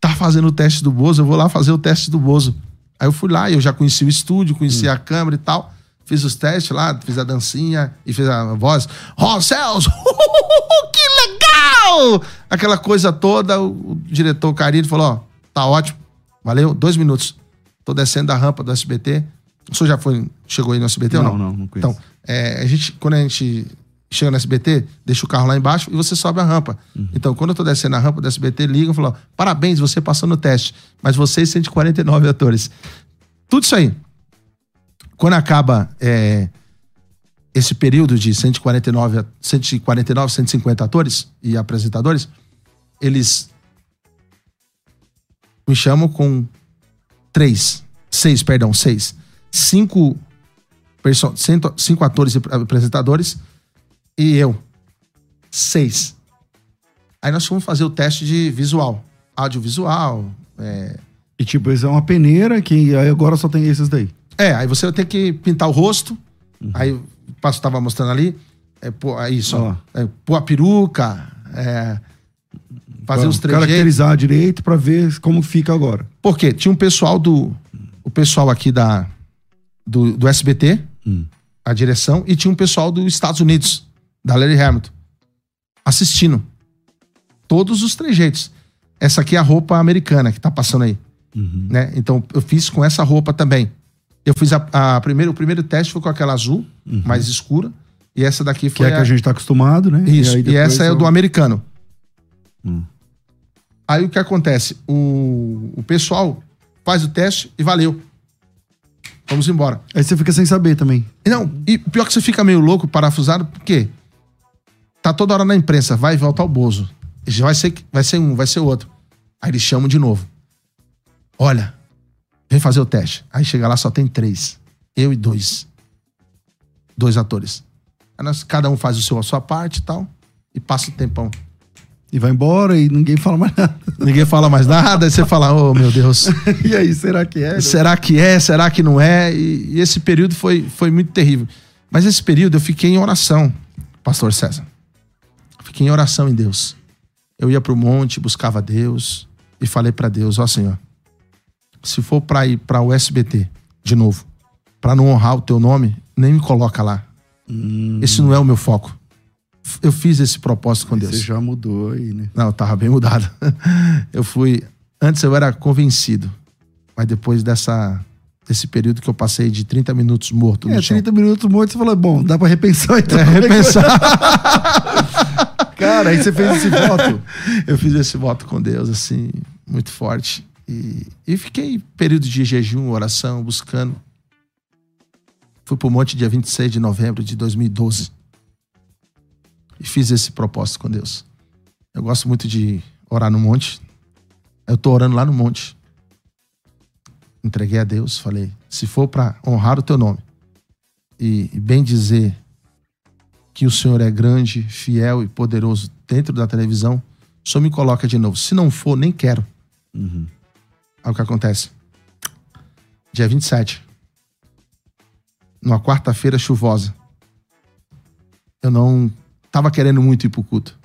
tá fazendo o teste do Bozo, eu vou lá fazer o teste do Bozo. Aí eu fui lá, eu já conheci o estúdio, conheci hum. a câmera e tal. Fiz os testes lá, fiz a dancinha e fiz a voz. Ó, céus! que legal! Aquela coisa toda, o, o diretor Carilho falou: ó, tá ótimo, valeu, dois minutos. Tô descendo da rampa do SBT. O senhor já foi, chegou aí no SBT não, ou não? Não, não conheço. Então, é, a gente, quando a gente chega no SBT, deixa o carro lá embaixo e você sobe a rampa. Uhum. Então, quando eu tô descendo a rampa do SBT, ligam e falam: parabéns, você passou no teste, mas vocês 149 atores. Tudo isso aí. Quando acaba é, esse período de 149, 149, 150 atores e apresentadores, eles me chamam com três, seis, perdão, seis, cinco, cinco atores e apresentadores e eu. Seis. Aí nós fomos fazer o teste de visual, audiovisual. É... E tipo, isso é uma peneira que aí agora só tem esses daí. É, aí você tem que pintar o rosto. Uhum. Aí o pastor tava mostrando ali. É, pô, aí só. Oh. É, pôr a peruca. É, fazer Pra os trejeitos. Caracterizar direito pra ver como fica agora. Porque tinha um pessoal do. O pessoal aqui da, do, do SBT, Hum. a direção, e tinha um pessoal dos Estados Unidos, da Larry Hamilton, assistindo. Todos os trejeitos. Essa aqui é a roupa americana que tá passando aí. Né? Então eu fiz com essa roupa também. Eu fiz a, a primeiro, o primeiro teste foi com aquela azul, mais escura. E essa daqui Que foi é que a gente tá acostumado, né? isso, e, depois essa é o eu- do americano. Hum. Aí o que acontece? O, o pessoal faz o teste e valeu. Vamos embora. Aí você fica sem saber também. E Não, e pior que você fica meio louco, parafusado, porque tá toda hora na imprensa, vai e volta ao Bozo. Vai ser, vai ser um, vai ser outro. Aí eles chamam de novo. Olha, vem fazer o teste. Aí chega lá, só tem três. Eu e dois. Dois atores. Aí nós, cada um faz o seu, a sua parte e tal, e passa o tempão. E vai embora e ninguém fala mais nada. Ninguém fala mais nada, aí você fala, oh meu Deus, e aí, será que é? será que é, será que não é? E, e esse período foi, foi muito terrível. Mas esse período eu fiquei em oração, pastor César. Fiquei em oração em Deus. Eu ia pro monte, buscava Deus e falei para Deus, ó Senhor, se for para ir para o SBT de novo, para não honrar o teu nome, nem me coloca lá. Esse não é o meu foco. Eu fiz esse propósito com Deus. Você já mudou aí, né? Não, eu tava bem mudado. Eu fui. Antes eu era convencido. Mas depois dessa, desse período que eu passei de 30 minutos morto no É, chão. 30 minutos morto, você falou, bom, dá pra repensar então. É, repensar. Cara, aí você fez esse voto. eu fiz esse voto com Deus, assim, muito forte. E, e fiquei período de jejum, oração, buscando. Fui pro monte dia 26 de novembro de 2012. E fiz esse propósito com Deus. Eu gosto muito de orar no monte. Eu tô orando lá no monte. Entreguei a Deus, falei: se for para honrar o teu nome e, e bem dizer que o Senhor é grande, fiel e poderoso dentro da televisão, só me coloca de novo. Se não for, nem quero. Aí o que acontece? Dia 27. Numa quarta-feira chuvosa. Eu não tava querendo muito ir pro culto.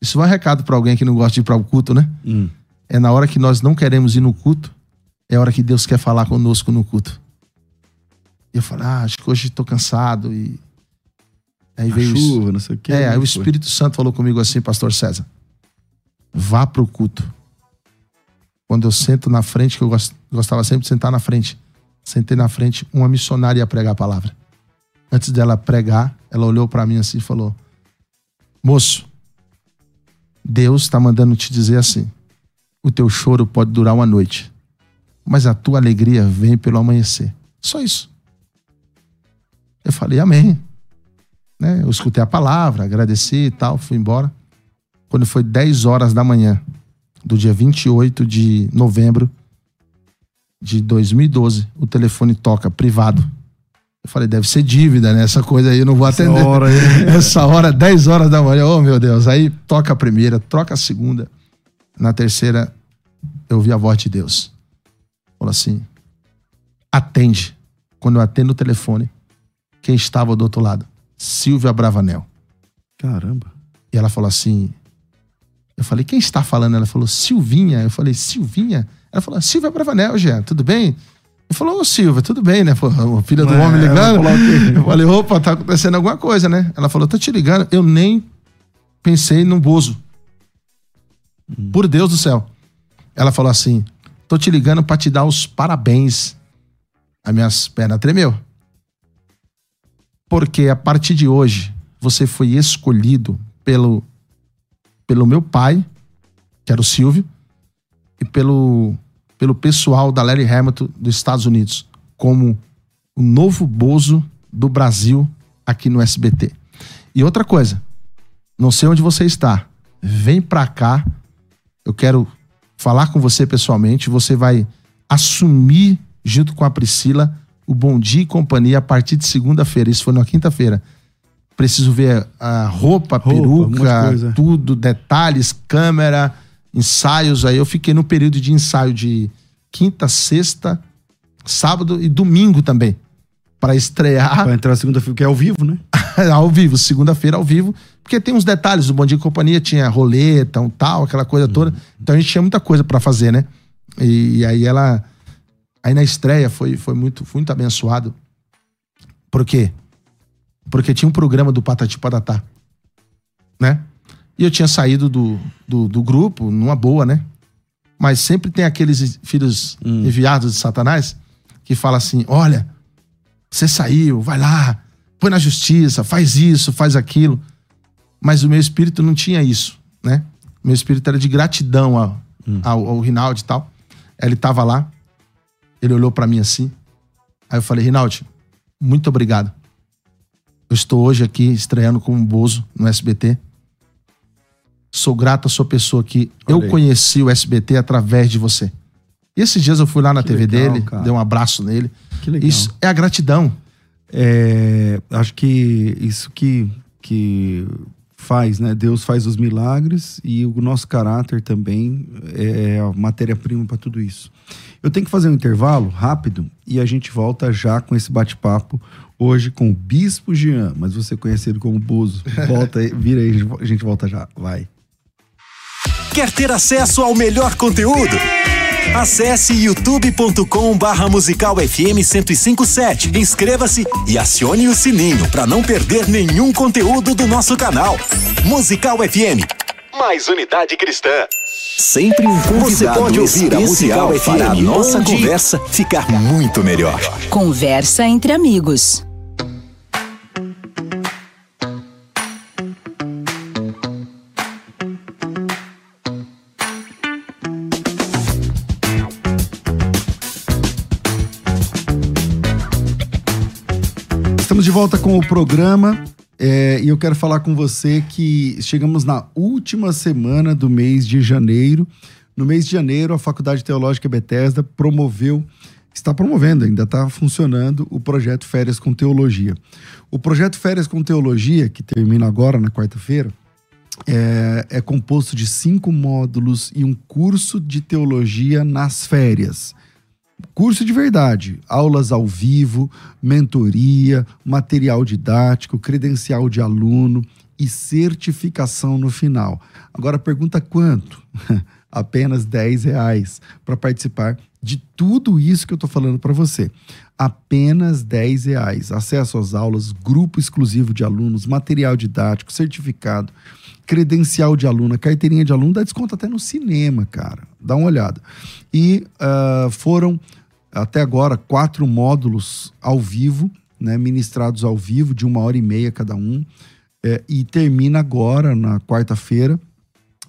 Isso vai um recado pra alguém que não gosta de ir para o culto, né? Hum. É na hora que nós não queremos ir no culto, é a hora que Deus quer falar conosco no culto. E eu falei, ah, acho que hoje tô cansado e aí veio chuva, não sei o quê. É, aí o Foi. Espírito Santo falou comigo assim, pastor César. Vá pro culto. Quando eu sento na frente, que eu gos- gostava sempre de sentar na frente. Sentei na frente, uma missionária ia pregar a palavra. Antes dela pregar, ela olhou pra mim assim e falou: Moço, Deus está mandando te dizer assim: o teu choro pode durar uma noite, mas a tua alegria vem pelo amanhecer. Só isso. Eu falei, Amém né? Eu escutei a palavra, agradeci e tal, fui embora. Quando foi 10 horas da manhã do dia 28 de novembro de 2012, o telefone toca privado. Eu falei, deve ser dívida, né? Essa coisa aí eu não vou Essa atender. hora aí. Essa hora, 10 horas da manhã, oh meu Deus. Aí toca a primeira, troca a segunda. Na terceira, eu ouvi a voz de Deus. Falou assim: atende. Quando eu atendo o telefone, quem estava do outro lado? Silvia Bravanel. Caramba. E ela falou assim: Eu falei, quem está falando? Ela falou, Silvinha. Eu falei, Silvinha? Ela falou, Silvia Bravanel, Jean, tudo bem? Eu falei, ô Silvia, tudo bem, né? Pô, filha do É, homem ligando. Eu falei, opa, tá acontecendo alguma coisa, né? Ela falou, tô te ligando. Eu nem pensei no Bozo. Por Deus do céu. Ela falou assim: tô te ligando pra te dar os parabéns. As minhas pernas tremeu. Porque a partir de hoje, você foi escolhido pelo, pelo meu pai, que era o Silvio, e pelo, pelo pessoal da Larry Hamilton dos Estados Unidos, como o novo Bozo do Brasil aqui no SBT. E outra coisa, não sei onde você está, vem pra cá, eu quero falar com você pessoalmente, você vai assumir junto com a Priscila o Bom Dia e Companhia a partir de segunda-feira, isso foi na quinta-feira. Preciso ver a roupa, Roupa, peruca, tudo, detalhes, câmera, ensaios. Aí eu fiquei no período de ensaio de quinta, sexta, sábado e domingo também. para estrear. Pra entrar segunda-feira, que é ao vivo, né? ao vivo, segunda-feira ao vivo. Porque tem uns detalhes, o Bom Dia e Companhia tinha roleta, um tal, aquela coisa toda. Então a gente tinha muita coisa para fazer, né? E, aí ela. Aí na estreia foi, foi muito, muito abençoado. Por quê? Porque tinha um programa do Patati Patatá. Né? E eu tinha saído do, do, do grupo numa boa, né? Mas sempre tem aqueles filhos hum. enviados de Satanás que fala assim: olha, você saiu, vai lá, põe na justiça, faz isso, faz aquilo. Mas o meu espírito não tinha isso, né? Meu espírito era de gratidão ao, hum. ao, ao Rinaldi e tal. Ele tava lá, ele olhou para mim assim. Aí eu falei, Rinaldi, muito obrigado. Eu estou hoje aqui estreando como Bozo no SBT. Sou grato à sua pessoa que eu conheci o SBT através de você. E esses dias eu fui lá na que TV legal, dele, cara. dei um abraço nele. Que legal. Isso é a gratidão. É, acho que isso que, que faz, né? Deus faz os milagres e o nosso caráter também é a matéria-prima para tudo isso. Eu tenho que fazer um intervalo rápido e a gente volta já com esse bate-papo hoje com o Bispo Jean, mas você conhecido como Bozo. Volta aí, vira aí, a gente volta já. Vai. Quer ter acesso ao melhor conteúdo? Acesse youtube.com barra musical FM 1057. Inscreva-se e acione o sininho para não perder nenhum conteúdo do nosso canal. Musical FM. Mais unidade cristã. Sempre um convidado Você pode ouvir a Musical para a nossa conversa ficar muito melhor. Conversa entre amigos. Estamos de volta com o programa é, e eu quero falar com você que chegamos na última semana do mês de janeiro. No mês de janeiro, a Faculdade Teológica Bethesda promoveu, está promovendo, ainda está funcionando, o projeto Férias com Teologia. O projeto Férias com Teologia, que termina agora na quarta-feira, é, é composto de cinco módulos e um curso de teologia nas férias. Curso de verdade, aulas ao vivo, mentoria, material didático, credencial de aluno e certificação no final. Agora pergunta quanto? Apenas 10 reais para participar de tudo isso que eu estou falando para você. Apenas 10 reais. Acesso às aulas, grupo exclusivo de alunos, material didático, certificado, credencial de aluno, carteirinha de aluno, dá desconto até no cinema, cara. Dá uma olhada. E uh, foram, até agora, quatro módulos ao vivo, né, ministrados ao vivo, de uma hora e meia cada um. É, e termina agora, na quarta-feira,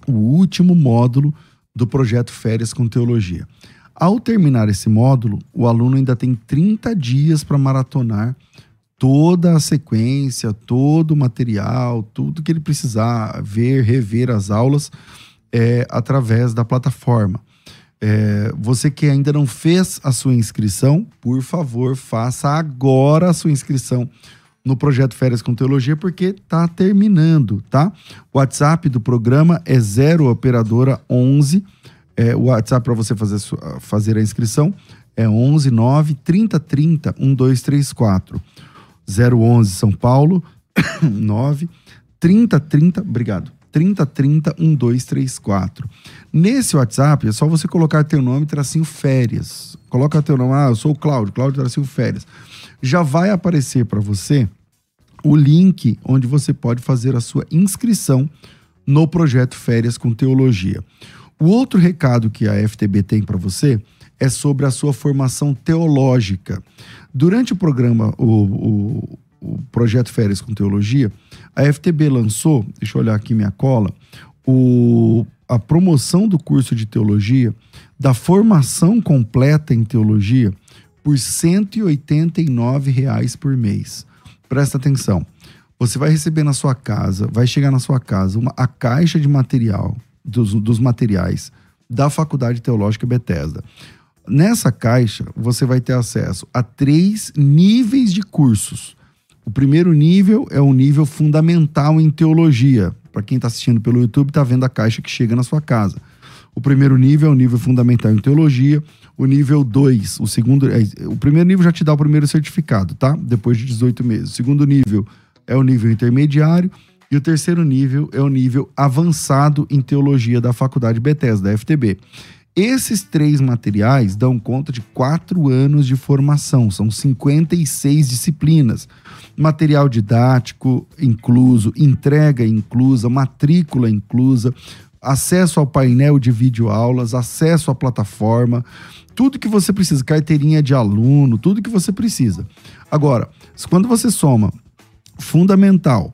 o último módulo do projeto Férias com Teologia. Ao terminar esse módulo, o aluno ainda tem 30 dias para maratonar toda a sequência, todo o material, tudo que ele precisar ver, rever as aulas é, através da plataforma. É, você que ainda não fez a sua inscrição, por favor, faça agora a sua inscrição no projeto Férias com Teologia, porque está terminando, tá? O WhatsApp do programa é 0 operadora 11. É, o WhatsApp para você fazer, fazer a inscrição é 11 9 30 30 1234. 011 São Paulo, 9 30 30, obrigado. 30 30 1234. Nesse WhatsApp é só você colocar teu nome tracinho férias. Coloca teu nome, ah, eu sou o Cláudio, Cláudio tracinho férias. Já vai aparecer para você o link onde você pode fazer a sua inscrição no projeto Férias com Teologia. O outro recado que a FTB tem para você é sobre a sua formação teológica. Durante o programa, o, o, o projeto Férias com Teologia, a FTB lançou, deixa eu olhar aqui minha cola, o, a promoção do curso de teologia, da formação completa em teologia, por 189 reais por mês. Presta atenção. Você vai receber na sua casa, vai chegar na sua casa uma, a caixa de material, dos, dos materiais da Faculdade Teológica Bethesda. Nessa caixa, você vai ter acesso a três níveis de cursos. O primeiro nível é o nível fundamental em teologia. Para quem está assistindo pelo YouTube, está vendo a caixa que chega na sua casa. O primeiro nível é o nível fundamental em teologia. O nível 2, o segundo. É, o primeiro nível já te dá o primeiro certificado, tá? Depois de 18 meses. O segundo nível é o nível intermediário. E o terceiro nível é o nível avançado em teologia da Faculdade Bethesda, da FTB. Esses três materiais dão conta de quatro anos de formação, são 56 disciplinas. Material didático incluso, entrega inclusa, matrícula inclusa, acesso ao painel de videoaulas, acesso à plataforma, tudo que você precisa, carteirinha de aluno, tudo que você precisa. Agora, quando você soma fundamental,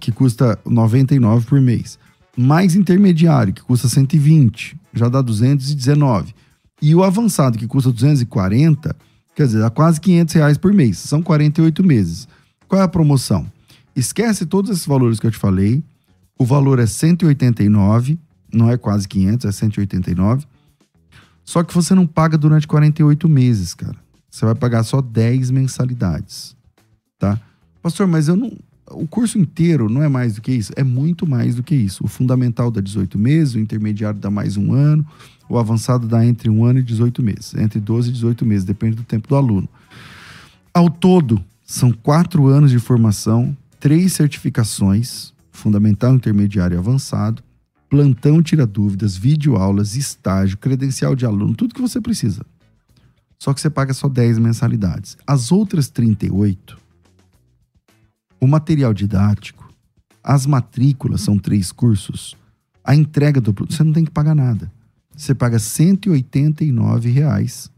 que custa 99 por mês, mais intermediário, que custa 120, já dá 219, e o avançado, que custa 240, quer dizer, dá quase 500 reais por mês. São 48 meses. Qual é a promoção? Esquece todos esses valores que eu te falei. O valor é 189, não é quase 500, é 189. Só que você não paga durante 48 meses, cara. Você vai pagar só 10 mensalidades, tá? Pastor, mas eu não, o curso inteiro não é mais do que isso? É muito mais do que isso. O fundamental dá 18 meses, o intermediário dá mais um ano, o avançado dá entre um ano e 18 meses. Entre 12 e 18 meses, depende do tempo do aluno. Ao todo, são quatro anos de formação, três certificações, fundamental, intermediário e avançado, plantão tira dúvidas, videoaulas, estágio, credencial de aluno, tudo que você precisa. Só que você paga só 10 mensalidades. As outras 38 o material didático, as matrículas são três cursos, a entrega do produto, você não tem que pagar nada. Você paga 189 reais,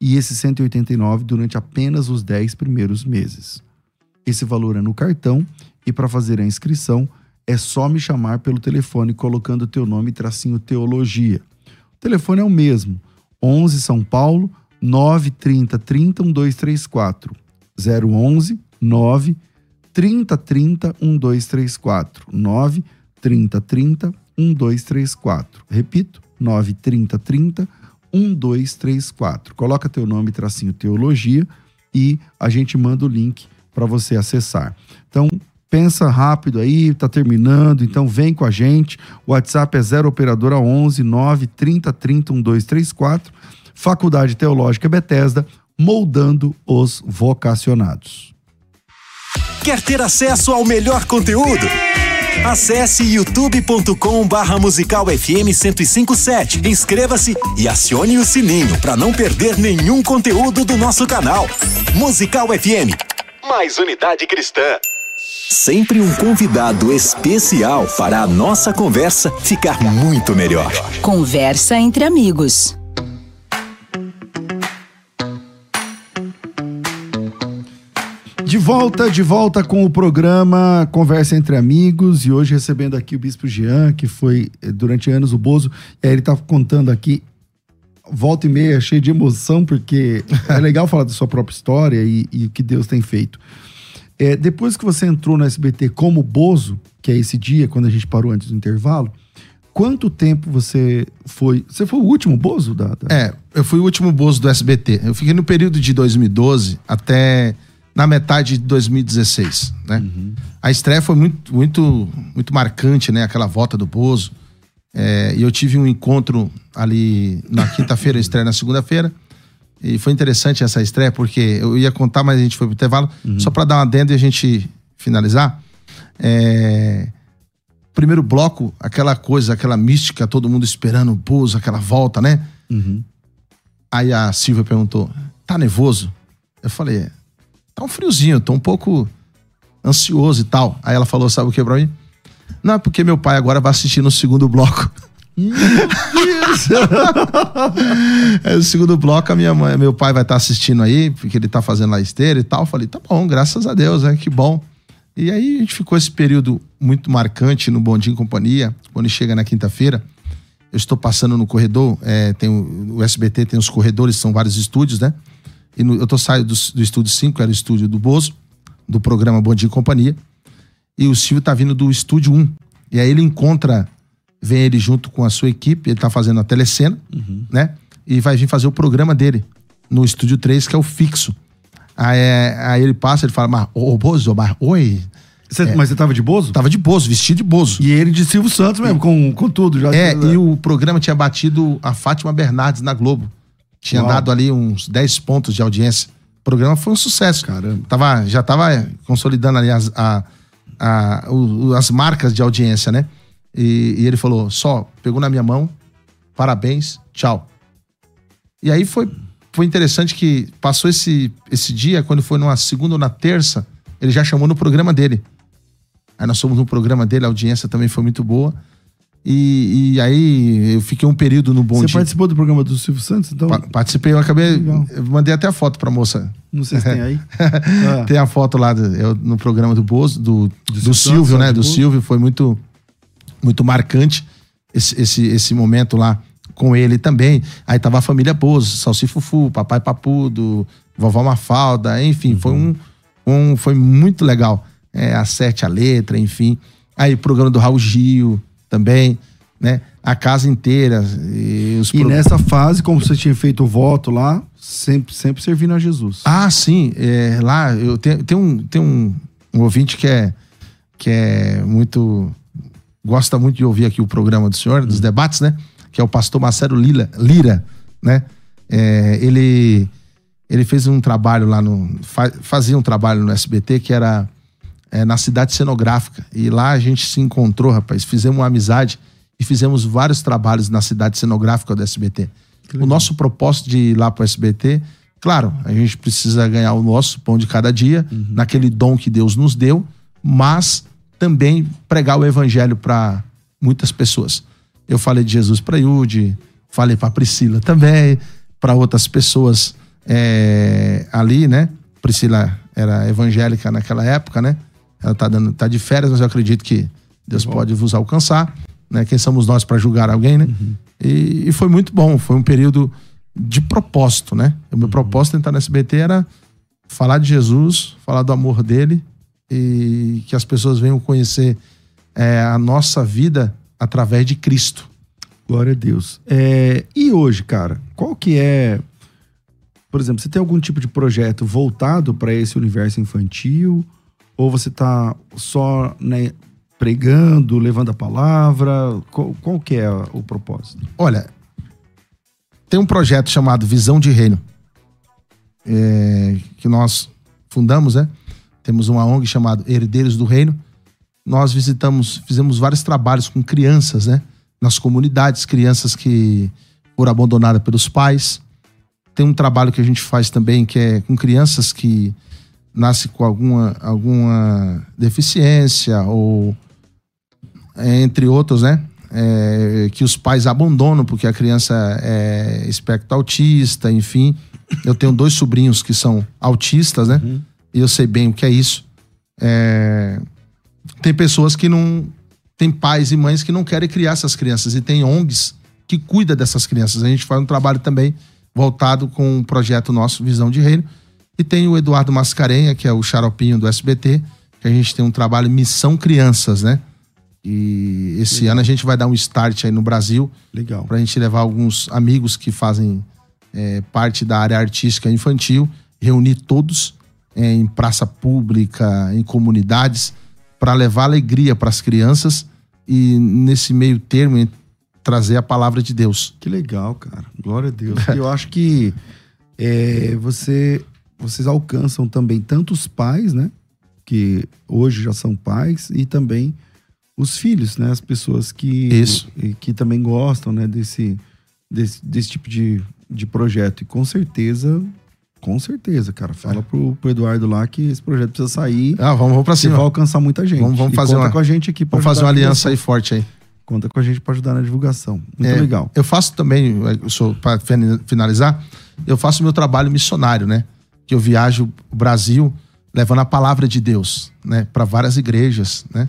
e esse 189 durante apenas os 10 primeiros meses. Esse valor é no cartão e para fazer a inscrição é só me chamar pelo telefone colocando teu nome e tracinho teologia. O telefone é o mesmo, 11 São Paulo 930 30 1234 011 9 3030 1234. 9 30 30 1234. Repito, 9 30 30 1234. Coloca teu nome, tracinho teologia e a gente manda o link para você acessar. Então, pensa rápido aí, tá terminando, então vem com a gente. O WhatsApp é 0 operadora 11 9 30 30 1234. Faculdade Teológica Bethesda, moldando os vocacionados. Quer ter acesso ao melhor conteúdo? Acesse youtube.com barra musical FM 1057. Inscreva-se e acione o sininho para não perder nenhum conteúdo do nosso canal. Musical FM. Mais unidade cristã. Sempre um convidado especial para a nossa conversa ficar muito melhor. Conversa entre amigos. De volta, de volta com o programa Conversa Entre Amigos e hoje recebendo aqui o Bispo Jean, que foi eh, durante anos o Bozo. E aí ele tá contando aqui, volta e meia, cheio de emoção, porque é legal falar da sua própria história e, e o que Deus tem feito. É, depois que você entrou no SBT como Bozo, que é esse dia, quando a gente parou antes do intervalo, quanto tempo você foi. Você foi o último Bozo da, da... É, eu fui o último Bozo do SBT. Eu fiquei no período de 2012 até na metade de 2016, né? Uhum. A estreia foi muito, muito, muito marcante, né? Aquela volta do Bozo. É, e eu tive um encontro ali na quinta-feira, estreia na segunda-feira. E foi interessante essa estreia, porque eu ia contar, mas a gente foi pro intervalo. Uhum. Só para dar uma adendo e a gente finalizar. É, primeiro bloco, aquela coisa, aquela mística, todo mundo esperando o Bozo, aquela volta, né? Uhum. Aí a Silvia perguntou: tá nervoso? Eu falei: tá um friozinho, tô um pouco ansioso e tal. Aí ela falou, sabe o que pra mim? Não, é porque meu pai agora vai assistir no segundo bloco. Isso! é, no segundo bloco, a minha mãe, meu pai vai estar tá assistindo aí, porque ele tá fazendo lá esteira e tal. Eu falei, tá bom, graças a Deus, né? Que bom. E aí a gente ficou esse período muito marcante no Bondinho Companhia. Quando chega na quinta-feira, eu estou passando no corredor, é, tem o, o SBT tem os corredores, são vários estúdios, né? E no, eu tô saindo do, do estúdio 5, era o estúdio do Bozo, do programa Bom Dia e Companhia. E o Silvio tá vindo do estúdio 1. E aí ele encontra, vem ele junto com a sua equipe, ele tá fazendo a telecena, uhum. né? E vai vir fazer o programa dele no estúdio 3, que é o fixo. Aí, aí ele passa, ele fala, mas, ô Bozo, mas, oi, Você- Mas você tava de Bozo? Tava de Bozo, vestido de Bozo. E ele de Silvio Santos mesmo, com, com tudo. Já É, e o programa tinha batido a Fátima Bernardes na Globo. Tinha Uau. dado ali uns 10 pontos de audiência. O programa foi um sucesso. Caramba. Tava, já tava consolidando ali as, a- a- o- as marcas de audiência, né? E, e ele falou: só, pegou na minha mão, parabéns, tchau. E aí foi, foi interessante que passou esse, esse dia, quando foi numa segunda ou na terça, ele já chamou no programa dele. Aí nós fomos no programa dele, a audiência também foi muito boa. E, e aí eu fiquei um período no Bom Você participou do programa do Silvio Santos? Então, Pa- Participei, eu acabei. Eu mandei até a foto pra moça. não sei se tem aí. Ah. Tem a foto lá do- eu, no programa do Bozo, do, do, Silvio Silvio, Santos, né? do Do Bozo. Silvio, foi muito, muito marcante esse, esse, esse momento lá com ele também. Aí tava a família Bozo, Salsi Fufu, Papai Papudo, Vovó Mafalda, enfim, foi um, um foi muito legal. É, a sete, a letra, enfim. Aí o programa do Raul Gil também, né? A casa inteira. E, os E pro- nessa fase, como você tinha feito o voto lá, sempre, sempre servindo a Jesus. Ah, sim. é, lá eu tenho, tem um, tem um, um ouvinte que é, que é muito. gosta muito de ouvir aqui o programa do senhor, dos debates, né? Que é o pastor Marcelo Lila, Lira, né? É, ele, ele fez um trabalho lá no. fa- fazia um trabalho no SBT que era é, na cidade cenográfica. E lá a gente se encontrou, rapaz. Fizemos uma amizade e fizemos vários trabalhos na cidade cenográfica do SBT. O nosso propósito de ir lá para o SBT, claro, a gente precisa ganhar o nosso pão de cada dia, naquele dom que Deus nos deu, mas também pregar o evangelho para muitas pessoas. Eu falei de Jesus para Yudi, falei para Priscila também, para outras pessoas é, ali, né? Priscila era evangélica naquela época, né? Ela tá, dando, tá de férias, mas eu acredito que Deus pode vos alcançar, né? Quem somos nós para julgar alguém, né? E, e foi muito bom, foi um período de propósito, né? O meu propósito de entrar no SBT era falar de Jesus, falar do amor dele e que as pessoas venham conhecer é, a nossa vida através de Cristo. Glória a Deus. É, e hoje, cara, qual que é. Por exemplo, você tem algum tipo de projeto voltado para esse universo infantil? Ou você tá só né, pregando, levando a palavra? Qual, qual que é o propósito? Olha, tem um projeto chamado Visão de Reino, é, que nós fundamos, né? Temos uma ONG chamada Herdeiros do Reino. Nós visitamos, fizemos vários trabalhos com crianças, né? Nas comunidades, crianças que foram abandonadas pelos pais. Tem um trabalho que a gente faz também que é com crianças que nascem com alguma, alguma deficiência ou é, entre outros, né? É, que os pais abandonam porque a criança é espectro autista, enfim. Eu tenho dois sobrinhos que são autistas, né? E eu sei bem o que é isso. É, Tem pessoas que não. Tem pais e mães que não querem criar essas crianças. E tem ONGs que cuidam dessas crianças. A gente faz um trabalho também voltado com um projeto nosso, Visão de Reino. E tem o Eduardo Mascarenha, que é o xaropinho do SBT, que a gente tem um trabalho Missão Crianças, né? E esse ano a gente vai dar um start aí no Brasil Legal. para a gente levar alguns amigos que fazem é, parte da área artística infantil, reunir todos é, em praça pública, em comunidades, para levar alegria para as crianças e nesse meio termo trazer a palavra de Deus. Que legal, cara. Glória a Deus. E eu acho que é, você, vocês alcançam também tanto os pais, né? Que hoje já são pais, e também os filhos, né? As pessoas que, Isso. que também gostam, né? Desse, desse, desse tipo de, de projeto. E com certeza, com certeza, cara. Fala pro, pro Eduardo lá que esse projeto precisa sair. Ah, vamos, vamos para Você vai cima. alcançar muita gente. Vamos- vamos fazer conta uma- com a gente aqui pra Vamos fazer uma aliança aí forte aí. Conta com a gente pra ajudar na divulgação. Muito É, legal. Eu faço também, para finalizar, eu faço meu trabalho missionário, né? Que eu viajo o Brasil levando a palavra de Deus, né? Para várias igrejas, né?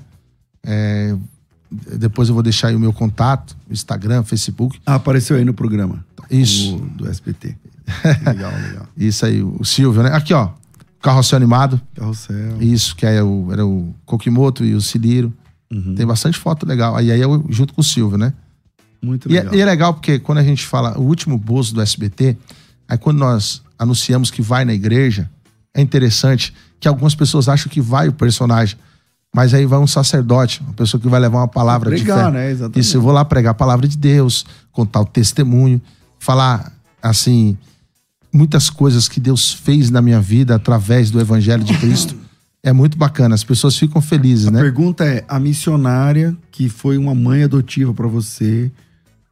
É, depois eu vou deixar aí o meu contato, Instagram, Facebook. Ah, apareceu aí no programa. Isso. O- do SBT. legal, legal. Isso aí, o Silvio, né? Aqui, ó. Carrossel animado. Carrossel. Isso, que é o, era o Kokimoto e o Ciliro. Uhum. Tem bastante foto legal. Aí, aí eu junto com o Silvio, né? Muito E é, legal. e é legal porque quando a gente fala o último bozo do SBT, aí quando nós anunciamos que vai na igreja, é interessante que algumas pessoas acham que vai o personagem. Mas aí vai um sacerdote, uma pessoa que vai levar uma palavra Pregar, de fé. né? Exatamente. Isso, eu vou lá pregar a palavra de Deus, contar o testemunho, falar, assim, muitas coisas que Deus fez na minha vida através do Evangelho de Cristo. É muito bacana, as pessoas ficam felizes, A né? pergunta é: a missionária que foi uma mãe adotiva pra você,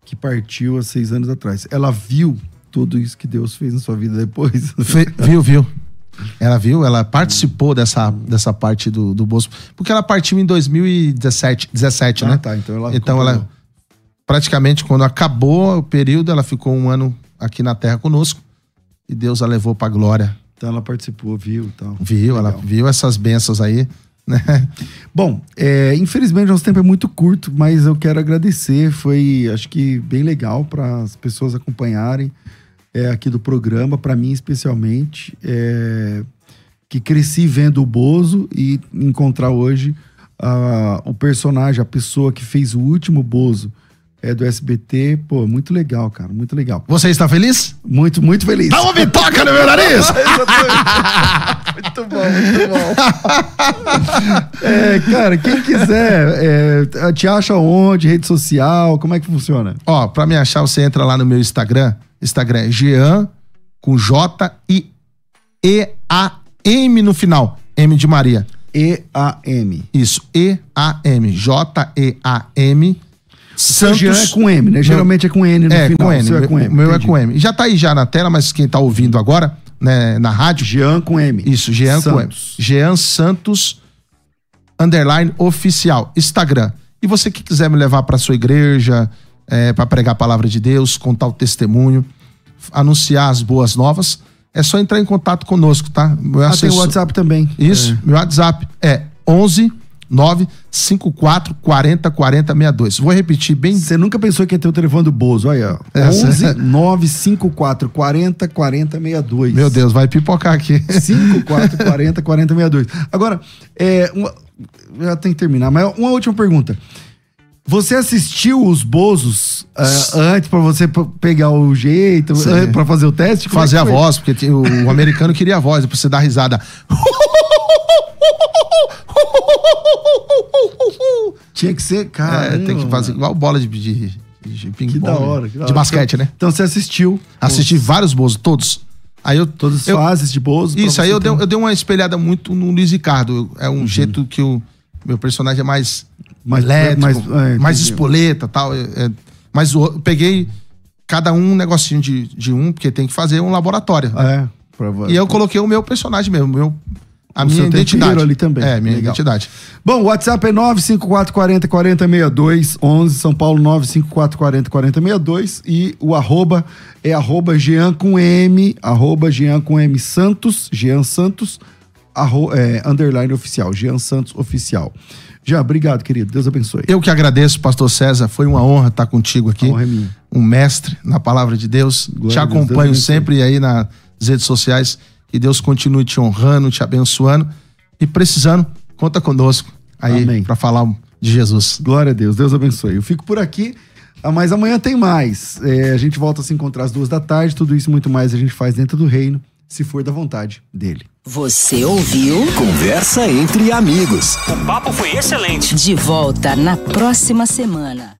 que partiu há seis anos atrás, ela viu tudo isso que Deus fez na sua vida depois? Fe- viu, viu? Ela viu, ela participou dessa, dessa parte do, do bolso. Porque ela partiu em 2017, 17, Ah, né? tá. Então ela. Então ela, praticamente, quando acabou o período, ela ficou um ano aqui na Terra conosco. E Deus a levou pra glória. Então ela participou, viu tal. Viu, ela Legal. viu essas bênçãos aí, né? Bom, é, infelizmente nosso tempo é muito curto, mas eu quero agradecer. Foi, acho que, bem legal para as pessoas acompanharem é, aqui do programa, para mim especialmente, é, que cresci vendo o Bozo e encontrar hoje ah, o personagem, a pessoa que fez o último Bozo é, do SBT. Pô, muito legal, cara, muito legal. Você está feliz? Muito, muito feliz. Dá uma bitoca no meu nariz! Muito bom, muito bom. É, cara, quem quiser, é, te acha onde? Rede social? Como é que funciona? Ó, pra me achar, você entra lá no meu Instagram. Instagram é Jean com J e E A M no final. M de Maria. E-A-M. Isso, E A M, J E A M. Seu Jean é com M, né? Geralmente é com N no é, final. com N. O seu é com M. O meu entendi. é com M. Já tá aí já na tela, mas quem tá ouvindo agora, né, na rádio, Jean com M. Isso, Jean com M. Santos. Jean Santos underline oficial, Instagram. E você que quiser me levar para sua igreja, é, para pregar a palavra de Deus, contar o testemunho, anunciar as boas novas, é só entrar em contato conosco, tá? Meu Ah, tem o assessor- WhatsApp também. Isso, meu WhatsApp é 11 954 40 40 62. Vou repetir bem. Você nunca pensou que ia ter o telefone do Bozo? Olha, ó. Essa- 11 954 40 40 62. Meu Deus, vai pipocar aqui. 54 40 40 62. Agora, é, uma, já tem que terminar, mas uma última pergunta. Você assistiu os Bozos ah, antes pra você pegar o jeito, eh, pra fazer o teste? Como é Fazer que a foi? voz, porque o, o americano queria a voz, depois você dá risada. Tinha que ser, cara. É, tem que fazer igual bola de, de, de ping-pong. Que da hora. que da De hora. basquete, né? Então você assistiu. Assisti vários bozos, todos. Aí eu. Todas as eu, fases de Bozo. pra Isso, aí eu dei, eu dei uma espelhada muito no Luiz Ricardo. É Uhum. um jeito que o meu personagem é mais, Mais- elétrico, mais- mais, é, entendi. espoleta tal. é- é- mas o- eu peguei cada um um negocinho de, de um, porque tem que fazer um laboratório. É. Pra, E eu coloquei o meu personagem mesmo, meu, a O minha identidade. ali também. É, minha Legal. identidade. Bom, o WhatsApp é 954 40 40 62, 11 São Paulo 954 40 40 62 e o arroba é arroba Jean com M, arroba Jean com M Santos, Jean Santos, arro, é, underline oficial, Jean Santos oficial. Jean, obrigado, querido. Deus abençoe. Eu que agradeço, pastor César. Foi uma honra estar contigo aqui. A honra é minha. Um mestre na palavra de Deus. Glória te Deus, Deus acompanho abençoe. sempre aí nas redes sociais. Que Deus continue te honrando, te abençoando. E precisando, conta conosco aí para falar de Jesus. Glória a Deus, Deus abençoe. Eu fico por aqui, ah, mas amanhã tem mais. É, a gente volta a se encontrar às duas da tarde. Tudo isso e muito mais a gente faz dentro do reino, se for da vontade dele. Você ouviu? Conversa entre amigos. O papo foi excelente. De volta na próxima semana.